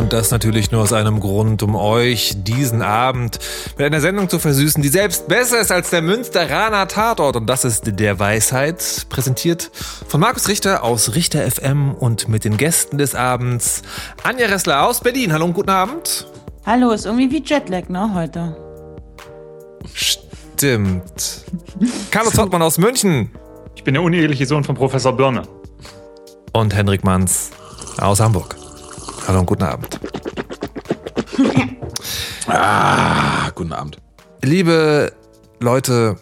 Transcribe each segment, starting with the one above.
Und das natürlich nur aus einem Grund, um euch diesen Abend mit einer Sendung zu versüßen, die selbst besser ist als der Münsteraner Tatort. Und das ist der Weisheit, präsentiert von Markus Richter aus Richter FM und mit den Gästen des Abends Anja Ressler aus Berlin. Hallo und guten Abend. Hallo, ist irgendwie wie Jetlag, ne, heute. Stimmt. Carlos Hottmann aus München. Ich bin der uneheliche Sohn von Professor Birne. Und Henrik Manns aus Hamburg. Hallo und guten Abend. ah, guten Abend. Liebe Leute,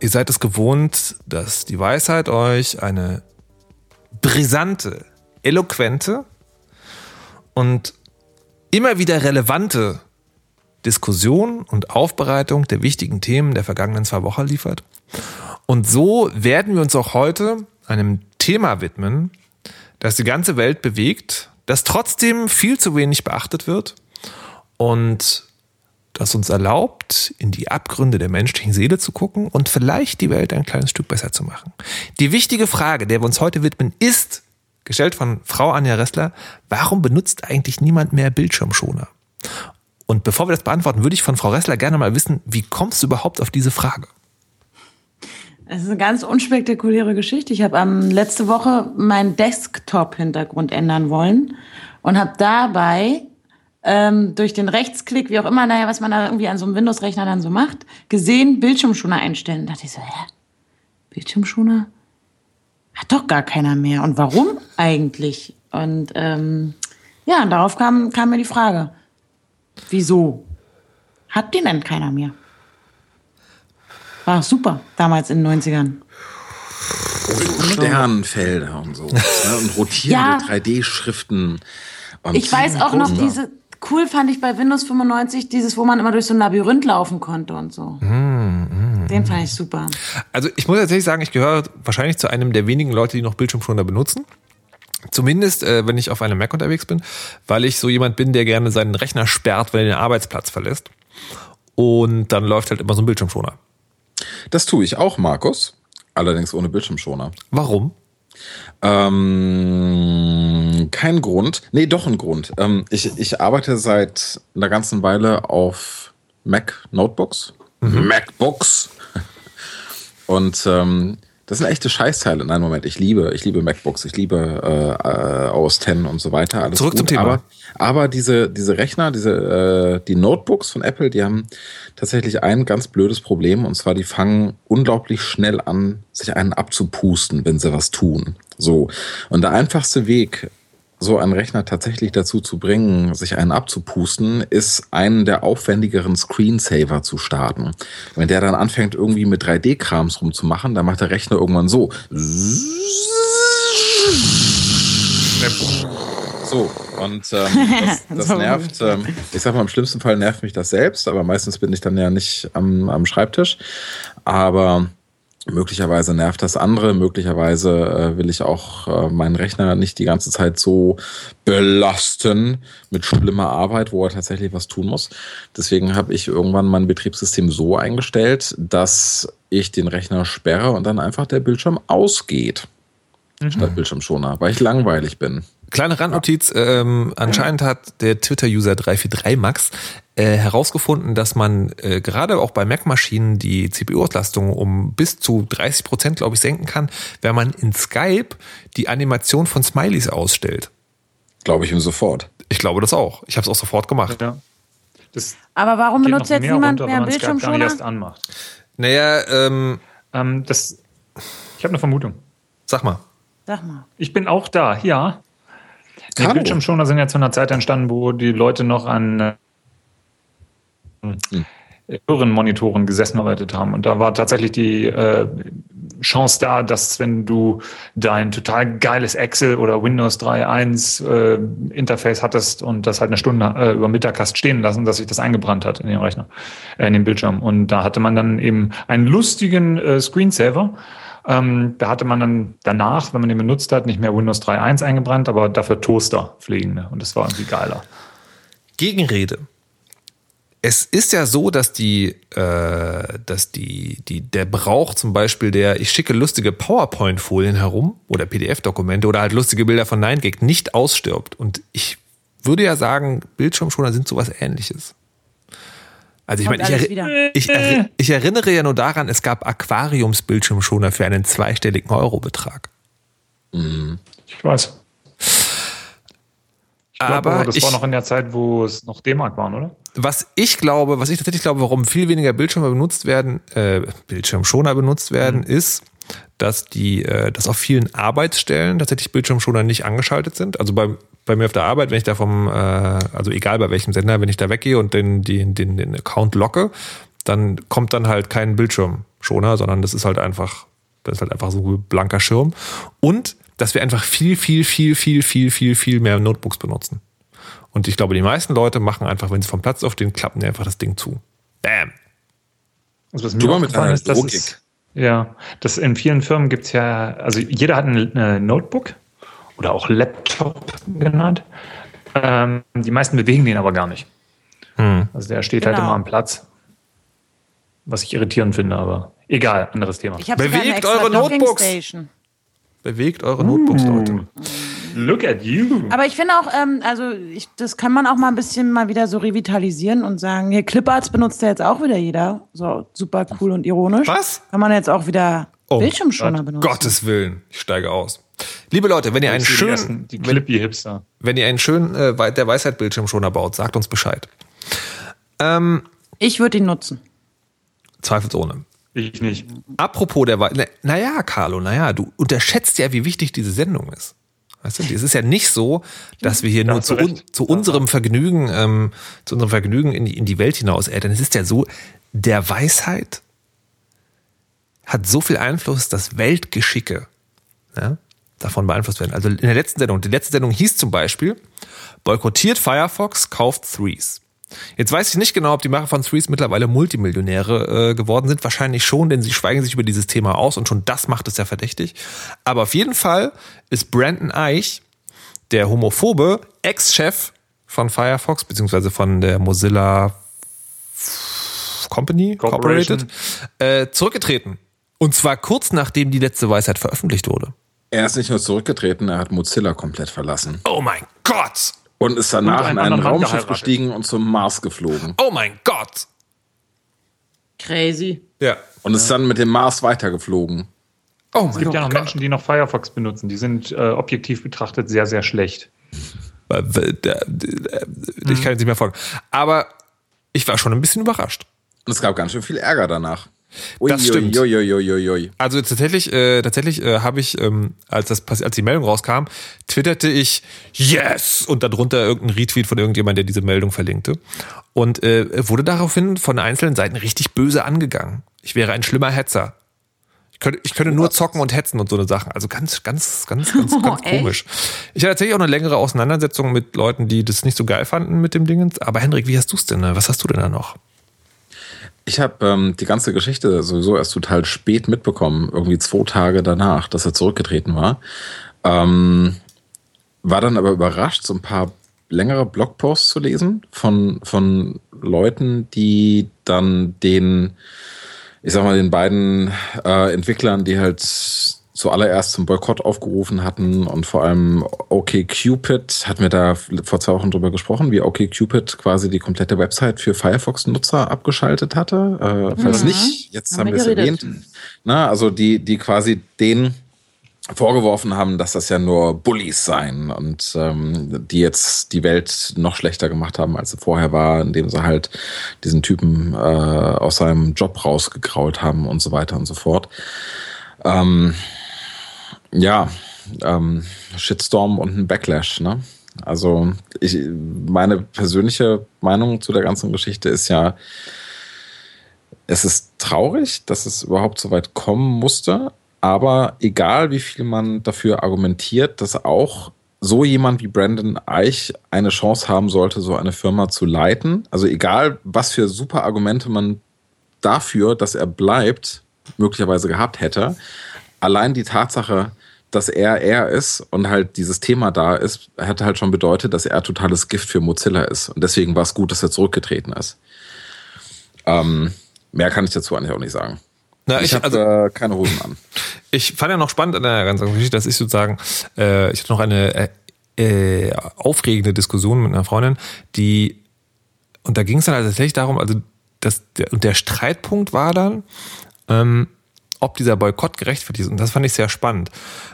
ihr seid es gewohnt, dass die Weisheit euch eine brisante, eloquente und immer wieder relevante Diskussion und Aufbereitung der wichtigen Themen der vergangenen zwei Wochen liefert. Und so werden wir uns auch heute einem Thema widmen, das die ganze Welt bewegt, das trotzdem viel zu wenig beachtet wird und das uns erlaubt, in die Abgründe der menschlichen Seele zu gucken und vielleicht die Welt ein kleines Stück besser zu machen. Die wichtige Frage, der wir uns heute widmen, ist, gestellt von Frau Anja Ressler, warum benutzt eigentlich niemand mehr Bildschirmschoner? Und bevor wir das beantworten, würde ich von Frau Ressler gerne mal wissen, wie kommst du überhaupt auf diese Frage? Es ist eine ganz unspektakuläre Geschichte. Ich habe ähm, letzte Woche meinen Desktop-Hintergrund ändern wollen und habe dabei ähm, durch den Rechtsklick, wie auch immer, naja, was man da irgendwie an so einem Windows-Rechner dann so macht, gesehen, Bildschirmschoner einstellen. Da dachte ich so, hä? Bildschirmschoner? Hat doch gar keiner mehr. Und warum eigentlich? Und ähm, ja, und darauf kam, kam mir die Frage. Wieso? Hat den denn keiner mehr? War super, damals in den 90ern. Sternfelder und so. ne? Und rotierende Ja. 3D-Schriften. und Ich weiß auch noch diese, cool fand ich bei Windows 95 dieses, wo man immer durch so ein Labyrinth laufen konnte und so. Den fand ich super. Also ich muss tatsächlich sagen, ich gehöre wahrscheinlich zu einem der wenigen Leute, die noch Bildschirmschoner benutzen. Zumindest, äh, wenn ich auf einem Mac unterwegs bin, weil ich so jemand bin, der gerne seinen Rechner sperrt, wenn er den Arbeitsplatz verlässt. Und dann läuft halt immer so ein Bildschirmschoner. Das tue ich auch, Markus. Allerdings ohne Bildschirmschoner. Warum? Ähm, kein Grund. Nee, doch ein Grund. Ähm, ich, ich arbeite seit einer ganzen Weile auf Mac Notebooks. MacBooks. Und ähm, das sind echte Scheißteile. Nein, Moment, ich liebe, ich liebe MacBooks, ich liebe äh, äh, OS X und so weiter. Alles Zurück gut, zum Thema. Aber, aber diese, diese Rechner, diese, äh, die Notebooks von Apple, die haben tatsächlich ein ganz blödes Problem. Und zwar, die fangen unglaublich schnell an, sich einen abzupusten, wenn sie was tun. So. Und der einfachste Weg, so einen Rechner tatsächlich dazu zu bringen, sich einen abzupusten, ist einen der aufwendigeren Screensaver zu starten. Wenn der dann anfängt, irgendwie mit 3D-Krams rumzumachen, dann macht der Rechner irgendwann so. So, und ähm, das, das nervt, ähm, ich sag mal, im schlimmsten Fall nervt mich das selbst, aber meistens bin ich dann ja nicht am, am Schreibtisch. Aber möglicherweise nervt das andere, möglicherweise äh, will ich auch äh, meinen Rechner nicht die ganze Zeit so belasten mit schlimmer Arbeit, wo er tatsächlich was tun muss. Deswegen habe ich irgendwann mein Betriebssystem so eingestellt, dass ich den Rechner sperre und dann einfach der Bildschirm ausgeht. Statt Bildschirmschoner, weil ich langweilig bin. Kleine Randnotiz, ähm, anscheinend hat der Twitter-User 343max äh, herausgefunden, dass man äh, gerade auch bei Mac-Maschinen die CPU-Auslastung um bis zu 30 Prozent, glaube ich, senken kann, wenn man in Skype die Animation von Smileys ausstellt. Glaube ich ihm sofort. Ich glaube das auch. Ich habe es auch sofort gemacht. Ja. Das Aber warum benutzt jetzt niemand runter, mehr Bildschirmschoner? erst anmacht. Naja, ähm, Ähm, das, ich habe eine Vermutung. sag mal. Sag mal. Ich bin auch da, ja. Die. Bildschirmschoner sind ja zu einer Zeit entstanden, wo die Leute noch an äh, Hm. Röhrenmonitoren gesessen arbeitet haben. Und da war tatsächlich die äh, Chance da, dass wenn du dein total geiles Excel oder Windows 3.1 äh, Interface hattest und das halt eine Stunde äh, über Mittag hast stehen lassen, dass sich das eingebrannt hat in den Rechner, äh, in den Bildschirm. Und da hatte man dann eben einen lustigen äh, Screensaver. Ähm, da hatte man dann danach, wenn man den benutzt hat, nicht mehr Windows 3.1 eingebrannt, aber dafür Toaster pflegende. Und das war irgendwie geiler. Gegenrede es ist ja so, dass die, äh, dass die, die, der Brauch zum Beispiel der, ich schicke lustige PowerPoint-Folien herum oder PDF-Dokumente oder halt lustige Bilder von 9gag nicht ausstirbt. Und ich würde ja sagen, Bildschirmschoner sind sowas ähnliches. Also ich meine, ich, erri ich, erri ich, erinnere ja nur daran, es gab Aquariumsbildschirmschoner für einen zweistelligen Eurobetrag. Mhm. Ich weiß. Ich glaub, aber das ich, war noch in der Zeit, wo es noch D-Mark waren, oder? Was ich glaube, was ich tatsächlich glaube, warum viel weniger Bildschirme benutzt werden, äh, Bildschirmschoner benutzt werden, mhm. ist, dass die, äh, dass auf vielen Arbeitsstellen tatsächlich Bildschirmschoner nicht angeschaltet sind. Also bei, bei mir auf der Arbeit, wenn ich da vom, äh, also egal bei welchem Sender, wenn ich da weggehe und den, den, den, den Account locke, dann kommt dann halt kein Bildschirmschoner, sondern das ist halt einfach, das ist halt einfach so ein blanker Schirm. Und dass wir einfach viel, viel, viel, viel, viel, viel, viel mehr Notebooks benutzen. Und ich glaube, die meisten Leute machen einfach, wenn sie vom Platz aufstehen, klappen einfach das Ding zu. Bam. Also was mir mit einer ist, dass es, ja, das in vielen Firmen gibt es ja, also jeder hat ein Notebook oder auch Laptop genannt. Ähm, die meisten bewegen den aber gar nicht. Hm. Also der steht halt genau. halt immer am Platz. Was ich irritierend finde, aber egal, anderes Thema. Bewegt eure Notebooks. Bewegt eure Notebooks, uh. Leute. Look at you. Aber ich finde auch, ähm, also ich, das kann man auch mal ein bisschen mal wieder so revitalisieren und sagen, hier Cliparts benutzt ja jetzt auch wieder jeder. So super cool und ironisch. Was? Kann man jetzt auch wieder oh, Bildschirmschoner benutzen. Gottes Willen, ich steige aus. Liebe Leute, wenn ihr einen schönen, die Clippy-Hipster. Wenn ihr einen schönen äh, der Weisheit Bildschirmschoner baut, sagt uns Bescheid. Ähm, ich würde ihn nutzen. Zweifelsohne. Ich nicht. Apropos der Weisheit. Naja, Carlo, naja, du unterschätzt ja, wie wichtig diese Sendung ist. Weißt du, es ist ja nicht so, dass wir hier nur zu, un, zu, unserem Vergnügen, ähm, zu unserem Vergnügen in die, in die Welt hinaus eltern. Es ist ja so, der Weisheit hat so viel Einfluss, dass Weltgeschicke ja, davon beeinflusst werden. Also in der letzten Sendung, die letzte Sendung hieß zum Beispiel, boykottiert Firefox, kauft Threes. Jetzt weiß ich nicht genau, ob die Macher von Threes mittlerweile Multimillionäre äh, geworden sind. Wahrscheinlich schon, denn sie schweigen sich über dieses Thema aus und schon das macht es ja verdächtig. Aber auf jeden Fall ist Brandon Eich, der homophobe Ex-Chef von Firefox, beziehungsweise von der Mozilla Company, Corporated, äh, zurückgetreten. Und zwar kurz nachdem die letzte Weisheit veröffentlicht wurde. Er ist nicht nur zurückgetreten, er hat Mozilla komplett verlassen. Oh mein Gott! Und ist danach und in ein Raumschiff gestiegen und zum Mars geflogen. Oh mein Gott! Crazy. Ja. Und ist dann mit dem Mars weitergeflogen. Oh es gibt ja noch Gott. Menschen, die noch Firefox benutzen. Die sind äh, objektiv betrachtet sehr, sehr schlecht. Ich kann jetzt nicht mehr folgen. Aber ich war schon ein bisschen überrascht. Und es gab ganz schön viel Ärger danach. Ui, das stimmt. Ui, ui, also tatsächlich, äh, tatsächlich äh, habe ich, ähm, als das als die Meldung rauskam, twitterte ich Yes und darunter irgendein Retweet von irgendjemand, der diese Meldung verlinkte und äh, wurde daraufhin von einzelnen Seiten richtig böse angegangen. Ich wäre ein schlimmer Hetzer. Ich könnte, ich könnte nur zocken und hetzen und so eine Sachen. Also ganz, ganz, ganz, ganz, oh, ganz komisch. Ich hatte tatsächlich auch eine längere Auseinandersetzung mit Leuten, die das nicht so geil fanden mit dem Ding. Aber Henrik, wie hast du es denn? Was hast du denn da noch? Ich habe ähm, die ganze Geschichte sowieso erst total spät mitbekommen, irgendwie zwei Tage danach, dass er zurückgetreten war. Ähm, war dann aber überrascht, so ein paar längere Blogposts zu lesen von, von Leuten, die dann den, ich sag mal, den beiden äh, Entwicklern, die halt zuallererst zum Boykott aufgerufen hatten und vor allem OKCupid, hatten wir da vor zwei Wochen drüber gesprochen, wie OKCupid quasi die komplette Website für Firefox-Nutzer abgeschaltet hatte. Äh, falls mhm. nicht, jetzt haben, haben wir es erwähnt. Na, also die, die quasi den vorgeworfen haben, dass das ja nur Bullies seien und ähm, die jetzt die Welt noch schlechter gemacht haben, als sie vorher war, indem sie halt diesen Typen äh, aus seinem Job rausgegrault haben und so weiter und so fort. Ähm, ja, ähm, Shitstorm und ein Backlash, ne? Also ich, meine persönliche Meinung zu der ganzen Geschichte ist ja, es ist traurig, dass es überhaupt so weit kommen musste, Aber egal, wie viel man dafür argumentiert, dass auch so jemand wie Brandon Eich eine Chance haben sollte, so eine Firma zu leiten. Also egal, was für super Argumente man dafür, dass er bleibt, möglicherweise gehabt hätte. Allein die Tatsache, dass er er ist und halt dieses Thema da ist, hat halt schon bedeutet, dass er totales Gift für Mozilla ist. Und deswegen war es gut, dass er zurückgetreten ist. Ähm, mehr kann ich dazu eigentlich auch nicht sagen. Na, ich, ich habe also, äh, keine Hosen an. Ich fand ja noch spannend an der ganzen Geschichte, dass ich sozusagen, äh, ich hatte noch eine äh, äh, aufregende Diskussion mit einer Freundin, die, und da ging es dann also tatsächlich darum, also das, der, und der Streitpunkt war dann, ähm, ob dieser Boykott gerechtfertigt ist. Und das fand ich sehr spannend.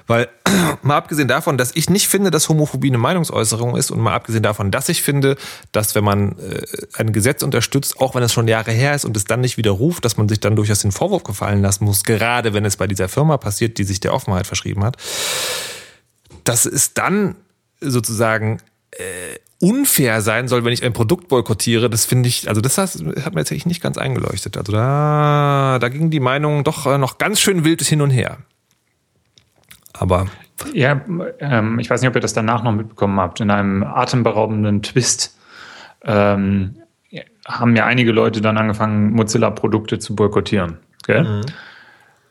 Weil, mal abgesehen davon, dass ich nicht finde, dass Homophobie eine Meinungsäußerung ist und mal abgesehen davon, dass ich finde, dass wenn man äh, ein Gesetz unterstützt, auch wenn es schon Jahre her ist und es dann nicht widerruft, dass man sich dann durchaus den Vorwurf gefallen lassen muss, gerade wenn es bei dieser Firma passiert, die sich der Offenheit verschrieben hat, dass es dann sozusagen äh, unfair sein soll, wenn ich ein Produkt boykottiere, das finde ich, also das hat, hat mir tatsächlich nicht ganz eingeleuchtet. Also da, da ging die Meinung doch äh, noch ganz schön wild hin und her. Aber. Ja, ähm, ich weiß nicht, ob ihr das danach noch mitbekommen habt. In einem atemberaubenden Twist ähm, haben ja einige Leute dann angefangen, Mozilla-Produkte zu boykottieren. Gell? Mhm.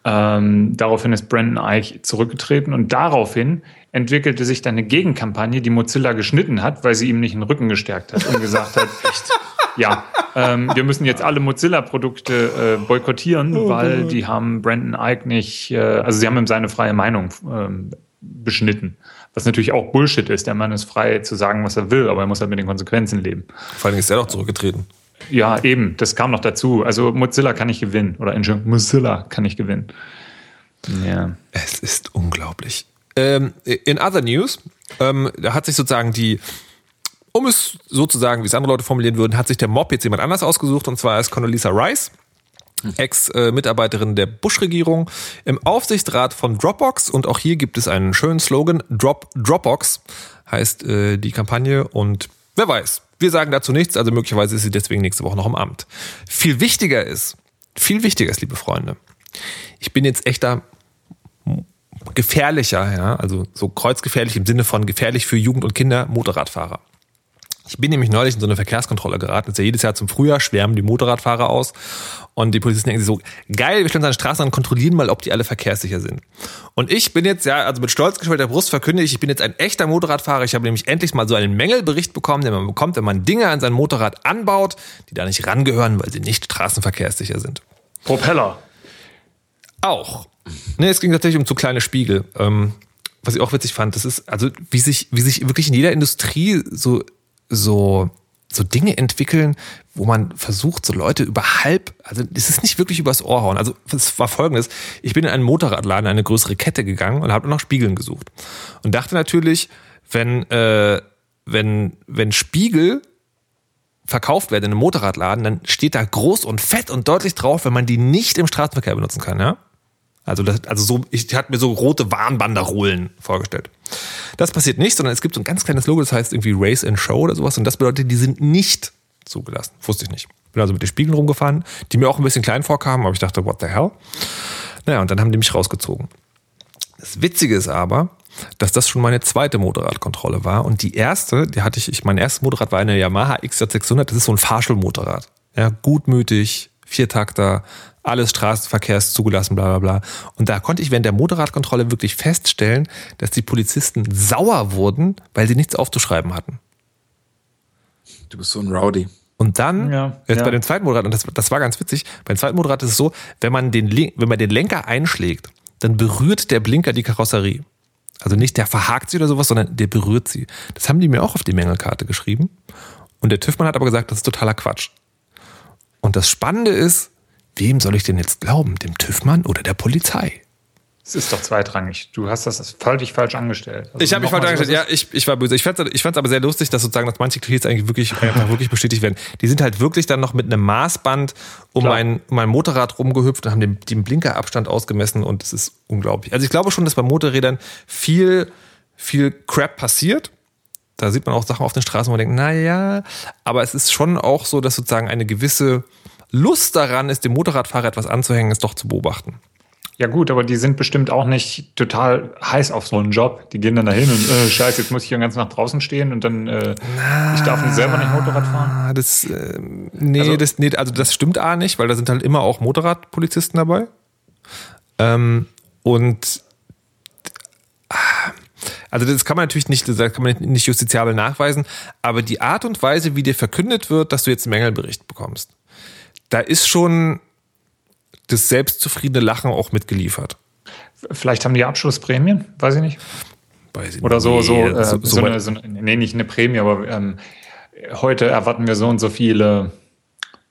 Ähm, daraufhin ist Brandon Eich zurückgetreten und daraufhin entwickelte sich dann eine Gegenkampagne, die Mozilla geschnitten hat, weil sie ihm nicht den Rücken gestärkt hat und gesagt hat, echt, ja, ähm, wir müssen jetzt alle Mozilla-Produkte äh, boykottieren, oh, weil die haben Brandon Ike nicht, äh, also sie haben ihm seine freie Meinung ähm, beschnitten. Was natürlich auch Bullshit ist. Der Mann ist frei zu sagen, was er will, aber er muss halt mit den Konsequenzen leben. Vor allem ist er doch zurückgetreten. Ja, eben, das kam noch dazu. Also Mozilla kann nicht gewinnen. Oder Entschuldigung, Mozilla kann nicht gewinnen. Ja. Es ist unglaublich. Ähm, in other news, ähm, da hat sich sozusagen die, um es sozusagen, wie es andere Leute formulieren würden, hat sich der Mob jetzt jemand anders ausgesucht und zwar ist Condoleezza Rice. Ex-Mitarbeiterin der Bush-Regierung im Aufsichtsrat von Dropbox und auch hier gibt es einen schönen Slogan, Drop Dropbox heißt äh, die Kampagne und wer weiß, wir sagen dazu nichts, also möglicherweise ist sie deswegen nächste Woche noch im Amt. Viel wichtiger ist, viel wichtiger ist, liebe Freunde, ich bin jetzt echter gefährlicher, ja, also so kreuzgefährlich im Sinne von gefährlich für Jugend und Kinder, Motorradfahrer. Ich bin nämlich neulich in so eine Verkehrskontrolle geraten. Das ist ja jedes Jahr zum Frühjahr schwärmen die Motorradfahrer aus. Und die Polizisten denken sich so, geil, wir stellen uns an den Straßen und kontrollieren mal, ob die alle verkehrssicher sind. Und ich bin jetzt, ja, also mit stolz geschwellter Brust verkünde ich, ich bin jetzt ein echter Motorradfahrer. Ich habe nämlich endlich mal so einen Mängelbericht bekommen, den man bekommt, wenn man Dinge an sein Motorrad anbaut, die da nicht rangehören, weil sie nicht straßenverkehrssicher sind. Propeller. Auch. Nee, es ging tatsächlich um zu kleine Spiegel. Ähm, was ich auch witzig fand, das ist, also wie sich, wie sich wirklich in jeder Industrie so, so, so Dinge entwickeln, wo man versucht, so Leute überhalb, also es ist nicht wirklich übers Ohr hauen. Also es war folgendes, ich bin in einen Motorradladen, eine größere Kette gegangen und habe nach Spiegeln gesucht. Und dachte natürlich, wenn, äh, wenn, wenn Spiegel verkauft werden in einem Motorradladen, dann steht da groß und fett und deutlich drauf, wenn man die nicht im Straßenverkehr benutzen kann, ja? Also, das, also so, ich hatte mir so rote Warnbanderolen vorgestellt. Das passiert nicht, sondern es gibt so ein ganz kleines Logo, das heißt irgendwie Race and Show oder sowas. Und das bedeutet, die sind nicht zugelassen. Wusste ich nicht. Bin also mit den Spiegeln rumgefahren, die mir auch ein bisschen klein vorkamen, aber ich dachte, what the hell? Naja, und dann haben die mich rausgezogen. Das Witzige ist aber, dass das schon meine zweite Motorradkontrolle war. Und die erste, die hatte ich, ich mein erstes Motorrad war eine Yamaha XJ600, das ist so ein Fahrschulmotorrad. Ja, gutmütig, Viertakter, alles Straßenverkehrs zugelassen, bla bla bla. Und da konnte ich während der Motorradkontrolle wirklich feststellen, dass die Polizisten sauer wurden, weil sie nichts aufzuschreiben hatten. Du bist so ein Rowdy. Und dann, ja, jetzt ja. bei dem zweiten Motorrad, und das, das war ganz witzig, beim zweiten Motorrad ist es so, wenn man, den, wenn man den Lenker einschlägt, dann berührt der Blinker die Karosserie. Also nicht der verhakt sie oder sowas, sondern der berührt sie. Das haben die mir auch auf die Mängelkarte geschrieben. Und der TÜV-Mann hat aber gesagt, das ist totaler Quatsch. Und das Spannende ist, wem soll ich denn jetzt glauben? Dem TÜV-Mann oder der Polizei? Es ist doch zweitrangig. Du hast das völlig falsch angestellt. Also ich habe mich falsch angestellt. Ja, ich, ich war böse. Ich fand es ich aber sehr lustig, dass sozusagen, dass manche Klischees eigentlich wirklich, einfach wirklich bestätigt werden. Die sind halt wirklich dann noch mit einem Maßband um mein, um mein Motorrad rumgehüpft und haben den, den Blinkerabstand ausgemessen und es ist unglaublich. Also ich glaube schon, dass bei Motorrädern viel, viel Crap passiert. Da sieht man auch Sachen auf den Straßen, wo man denkt, na ja, aber es ist schon auch so, dass sozusagen eine gewisse Lust daran ist, dem Motorradfahrer etwas anzuhängen, ist doch zu beobachten. Ja gut, aber die sind bestimmt auch nicht total heiß auf so einen Job. Die gehen dann dahin und äh, scheiße, jetzt muss ich den ganzen Tag draußen stehen und dann äh, ich darf nicht selber nicht Motorrad fahren. Das, äh, nee, also, das, nee, also das stimmt A nicht, weil da sind halt immer auch Motorradpolizisten dabei. Ähm, und also das kann man natürlich nicht, das kann man nicht justiziabel nachweisen, aber die Art und Weise, wie dir verkündet wird, dass du jetzt einen Mängelbericht bekommst, da ist schon das selbstzufriedene Lachen auch mitgeliefert. Vielleicht haben die Abschlussprämien, weiß ich nicht. Weiß ich Oder so, nee, so, äh, so, so, eine, so, nee, nicht eine Prämie, aber ähm, heute erwarten wir so und so viele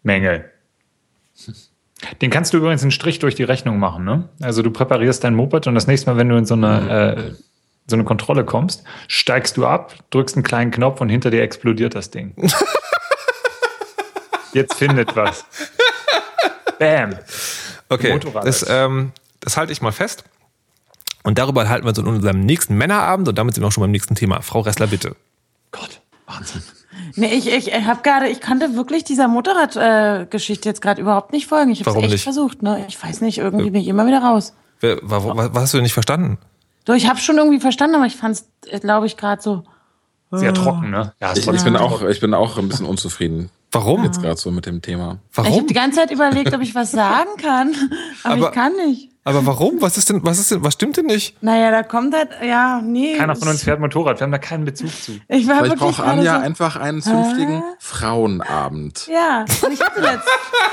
Mängel. Den kannst du übrigens einen Strich durch die Rechnung machen. Ne? Also du präparierst dein Moped und das nächste Mal, wenn du in so eine, äh, so eine Kontrolle kommst, steigst du ab, drückst einen kleinen Knopf und hinter dir explodiert das Ding. Jetzt findet was. Bam. Okay, das, ähm, das halte ich mal fest. Und darüber halten wir uns in unserem nächsten Männerabend und damit sind wir auch schon beim nächsten Thema. Frau Ressler, bitte. Gott, Wahnsinn. Nee, ich, ich habe gerade, ich kannte wirklich dieser Motorradgeschichte äh, jetzt gerade überhaupt nicht folgen. Ich habe es echt nicht? versucht, ne? Ich weiß nicht, irgendwie bin ich immer wieder raus. Wer, was, was hast du denn nicht verstanden? Doch, ich habe schon irgendwie verstanden, aber ich fand es, äh, glaube ich, gerade so. Sehr trocken, ne? Ja, ich, ich, bin auch, ich bin auch ein bisschen unzufrieden. Warum? Jetzt gerade so mit dem Thema. Warum? Ich habe die ganze Zeit überlegt, ob ich was sagen kann, aber, aber, ich kann nicht. Aber warum? Was ist denn, was ist denn, was stimmt denn nicht? Naja, da kommt halt, ja, nee. Keiner von uns fährt Motorrad, wir haben da keinen Bezug zu. Ich war Vielleicht braucht Anja so, einfach einen zünftigen äh? Frauenabend. Ja, und ich hatte jetzt.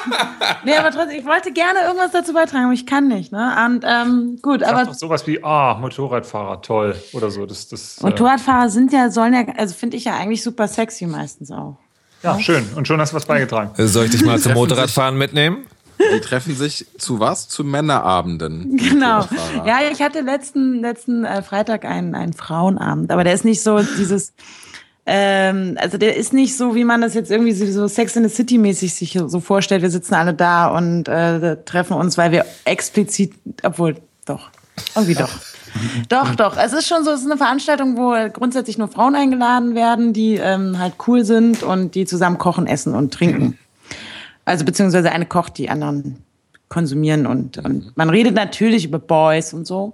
nee, aber trotzdem, ich wollte gerne irgendwas dazu beitragen, aber ich kann nicht, ne? Und ähm, gut, Sag aber. doch sowas wie, ah, Motorradfahrer, toll, oder so. Das, das, äh, Motorradfahrer sind ja, sollen ja, also finde ich ja eigentlich super sexy meistens auch. Ja, schön. Und schon hast du was beigetragen. Soll ich dich mal zum Motorradfahren mitnehmen? Die treffen sich zu was? Zu Männerabenden. Genau. Ja, ich hatte letzten, letzten äh, Freitag einen, einen Frauenabend, aber der ist nicht so dieses, ähm, also der ist nicht so, wie man das jetzt irgendwie so Sex in the City mäßig sich so vorstellt. Wir sitzen alle da und äh, treffen uns, weil wir explizit, obwohl, doch, irgendwie doch. Doch, doch. Es ist schon so, es ist eine Veranstaltung, wo grundsätzlich nur Frauen eingeladen werden, die ähm, halt cool sind und die zusammen kochen, essen und trinken. Also beziehungsweise eine kocht, die anderen konsumieren und, und man redet natürlich über Boys und so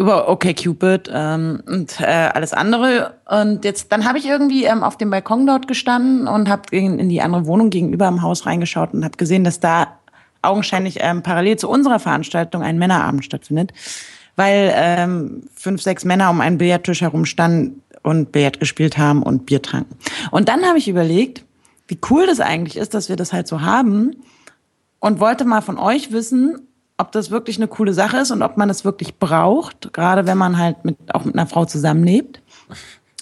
über Okay Cupid ähm, und äh, alles andere. Und jetzt, dann habe ich irgendwie ähm, auf dem Balkon dort gestanden und habe in, in die andere Wohnung gegenüber im Haus reingeschaut und habe gesehen, dass da augenscheinlich ähm, parallel zu unserer Veranstaltung ein Männerabend stattfindet weil ähm, fünf, sechs Männer um einen Billardtisch herum standen und Billard gespielt haben und Bier tranken. Und dann habe ich überlegt, wie cool das eigentlich ist, dass wir das halt so haben und wollte mal von euch wissen, ob das wirklich eine coole Sache ist und ob man es wirklich braucht, gerade wenn man halt mit, auch mit einer Frau zusammenlebt.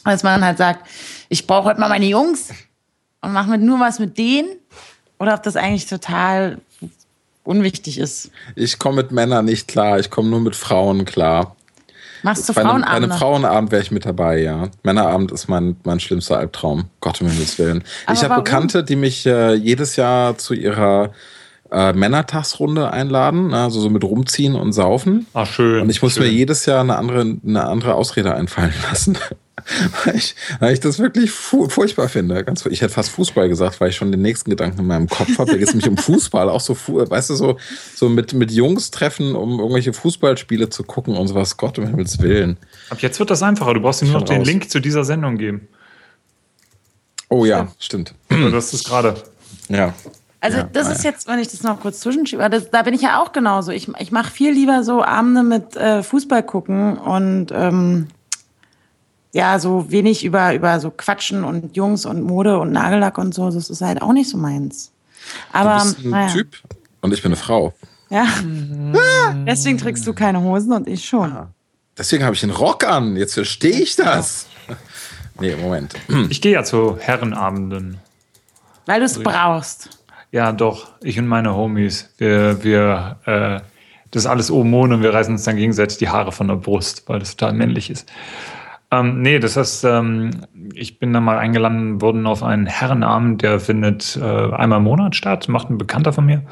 Dass man halt sagt, ich brauche heute mal meine Jungs und mache nur was mit denen. Oder ob das eigentlich total unwichtig ist. Ich komme mit Männern nicht klar, ich komme nur mit Frauen klar. Machst du Frauenabend? Bei einem Frauenabend wäre ich mit dabei, ja. Männerabend ist mein, mein schlimmster Albtraum. Gott um Himmels Willen. Aber ich habe Bekannte, die mich äh, jedes Jahr zu ihrer äh, Männertagsrunde einladen, ne, also so mit rumziehen und saufen. Ach schön. Und ich muss schön. mir jedes Jahr eine andere, eine andere Ausrede einfallen lassen weil, ich, weil ich das wirklich fu furchtbar finde. Ganz, ich hätte fast Fußball gesagt, weil ich schon den nächsten Gedanken in meinem Kopf habe. Da geht es nämlich um Fußball, auch so, weißt du, so, so mit, mit Jungs treffen, um irgendwelche Fußballspiele zu gucken und sowas. Gott, um Himmels Willen. Ab jetzt wird das einfacher. Du brauchst dir nur noch den Link zu dieser Sendung geben. Oh ja, stimmt. Du hast es gerade. Ja. Also ja, das ist jetzt, wenn ich das noch kurz zwischenschiebe, das, da bin ich ja auch genauso. Ich, ich mache viel lieber so Abende mit äh, Fußball gucken und ähm, ja, so wenig über, über so Quatschen und Jungs und Mode und Nagellack und so, das ist halt auch nicht so meins. Aber, du bist ein naja. Typ und ich bin eine Frau. Ja. Deswegen trägst du keine Hosen und ich schon. Ah. Deswegen habe ich einen Rock an. Jetzt verstehe ich das. Nee, Moment. Ich gehe ja zu Herrenabenden. Weil du es brauchst. Ja, doch. Ich und meine Homies. Wir, wir, äh, das ist alles oben ohne und wir reißen uns dann gegenseitig die Haare von der Brust, weil das total männlich ist. Ähm, nee, das heißt, ähm, ich bin da mal eingeladen worden auf einen Herrenabend, der findet äh, einmal im Monat statt, macht ein Bekannter von mir.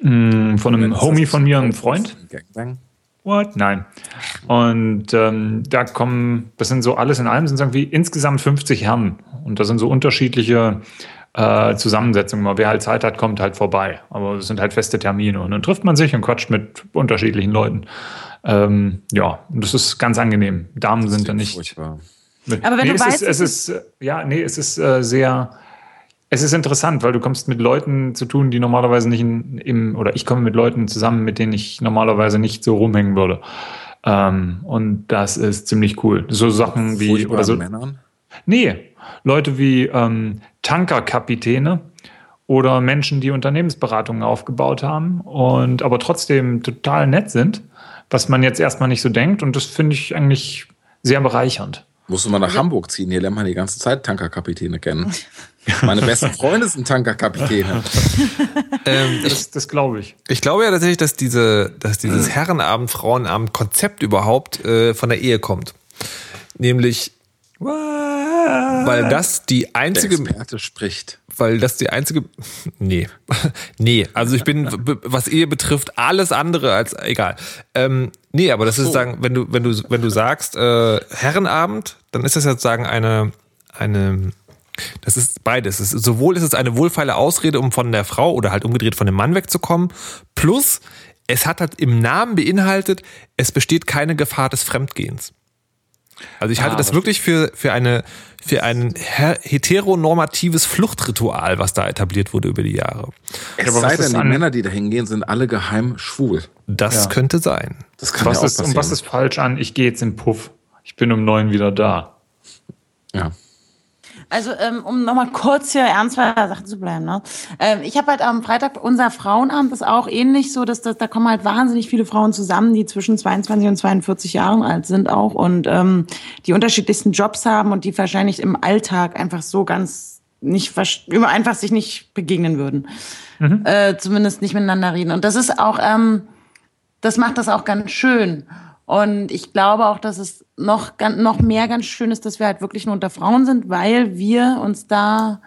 Mh, mm, von einem Homie von mir, einem Freund. What? Nein. Und ähm, da kommen, das sind so alles in allem, sind irgendwie insgesamt 50 Herren. Und da sind so unterschiedliche äh, Zusammensetzung. Mal wer halt Zeit hat, kommt halt vorbei. Aber es sind halt feste Termine. Und dann trifft man sich und quatscht mit unterschiedlichen Leuten. Ähm, ja, und das ist ganz angenehm. Damen sind da nicht. Furchtbar. Aber wenn nee, du es weißt, ist, es ist, ja, nee, es ist äh, sehr, es ist interessant, weil du kommst mit Leuten zu tun, die normalerweise nicht in, im, oder ich komme mit Leuten zusammen, mit denen ich normalerweise nicht so rumhängen würde. Ähm, und das ist ziemlich cool. So Sachen wie, oder so. Männern? Nee, Leute wie ähm, Tankerkapitäne oder Menschen, die Unternehmensberatungen aufgebaut haben und aber trotzdem total nett sind, was man jetzt erstmal nicht so denkt. Und das finde ich eigentlich sehr bereichernd. Musst du mal nach ja. Hamburg ziehen, hier lernt man die ganze Zeit Tankerkapitäne kennen. Meine besten Freunde sind Tankerkapitäne. ähm, das, das glaube ich. Ich glaube ja tatsächlich, dass, diese, dass dieses Herrenabend, Frauenabend Konzept überhaupt äh, von der Ehe kommt. Nämlich, weil das die einzige. Der Experte spricht. Weil das die einzige. Nee. nee. Also ich bin, was Ehe betrifft, alles andere als egal. Ähm, nee, aber das so. ist sozusagen, wenn du, wenn du, wenn du sagst, äh, Herrenabend, dann ist das sozusagen eine, eine. Das ist beides. Es ist, sowohl ist es eine wohlfeile Ausrede, um von der Frau oder halt umgedreht von dem Mann wegzukommen, plus es hat halt im Namen beinhaltet, es besteht keine Gefahr des Fremdgehens. Also ich halte ah, das wirklich für, für, eine, für ein heteronormatives Fluchtritual, was da etabliert wurde über die Jahre. Es ja, sei denn, die Männer, die da hingehen, sind alle geheim schwul. Das ja. könnte sein. Das kann was ja auch ist, Und was ist falsch an, ich gehe jetzt in Puff. Ich bin um neun wieder da. Ja. Also ähm, um nochmal kurz hier ernst bei der Sache zu bleiben. Ne? Ähm, ich habe halt am Freitag, unser Frauenamt ist auch ähnlich so, dass, dass da kommen halt wahnsinnig viele Frauen zusammen, die zwischen 22 und 42 Jahren alt sind auch und ähm, die unterschiedlichsten Jobs haben und die wahrscheinlich im Alltag einfach so ganz nicht einfach sich nicht begegnen würden. Mhm. Äh, zumindest nicht miteinander reden. Und das ist auch, ähm, das macht das auch ganz schön. Und ich glaube auch, dass es noch, noch mehr ganz schön ist, dass wir halt wirklich nur unter Frauen sind, weil wir uns da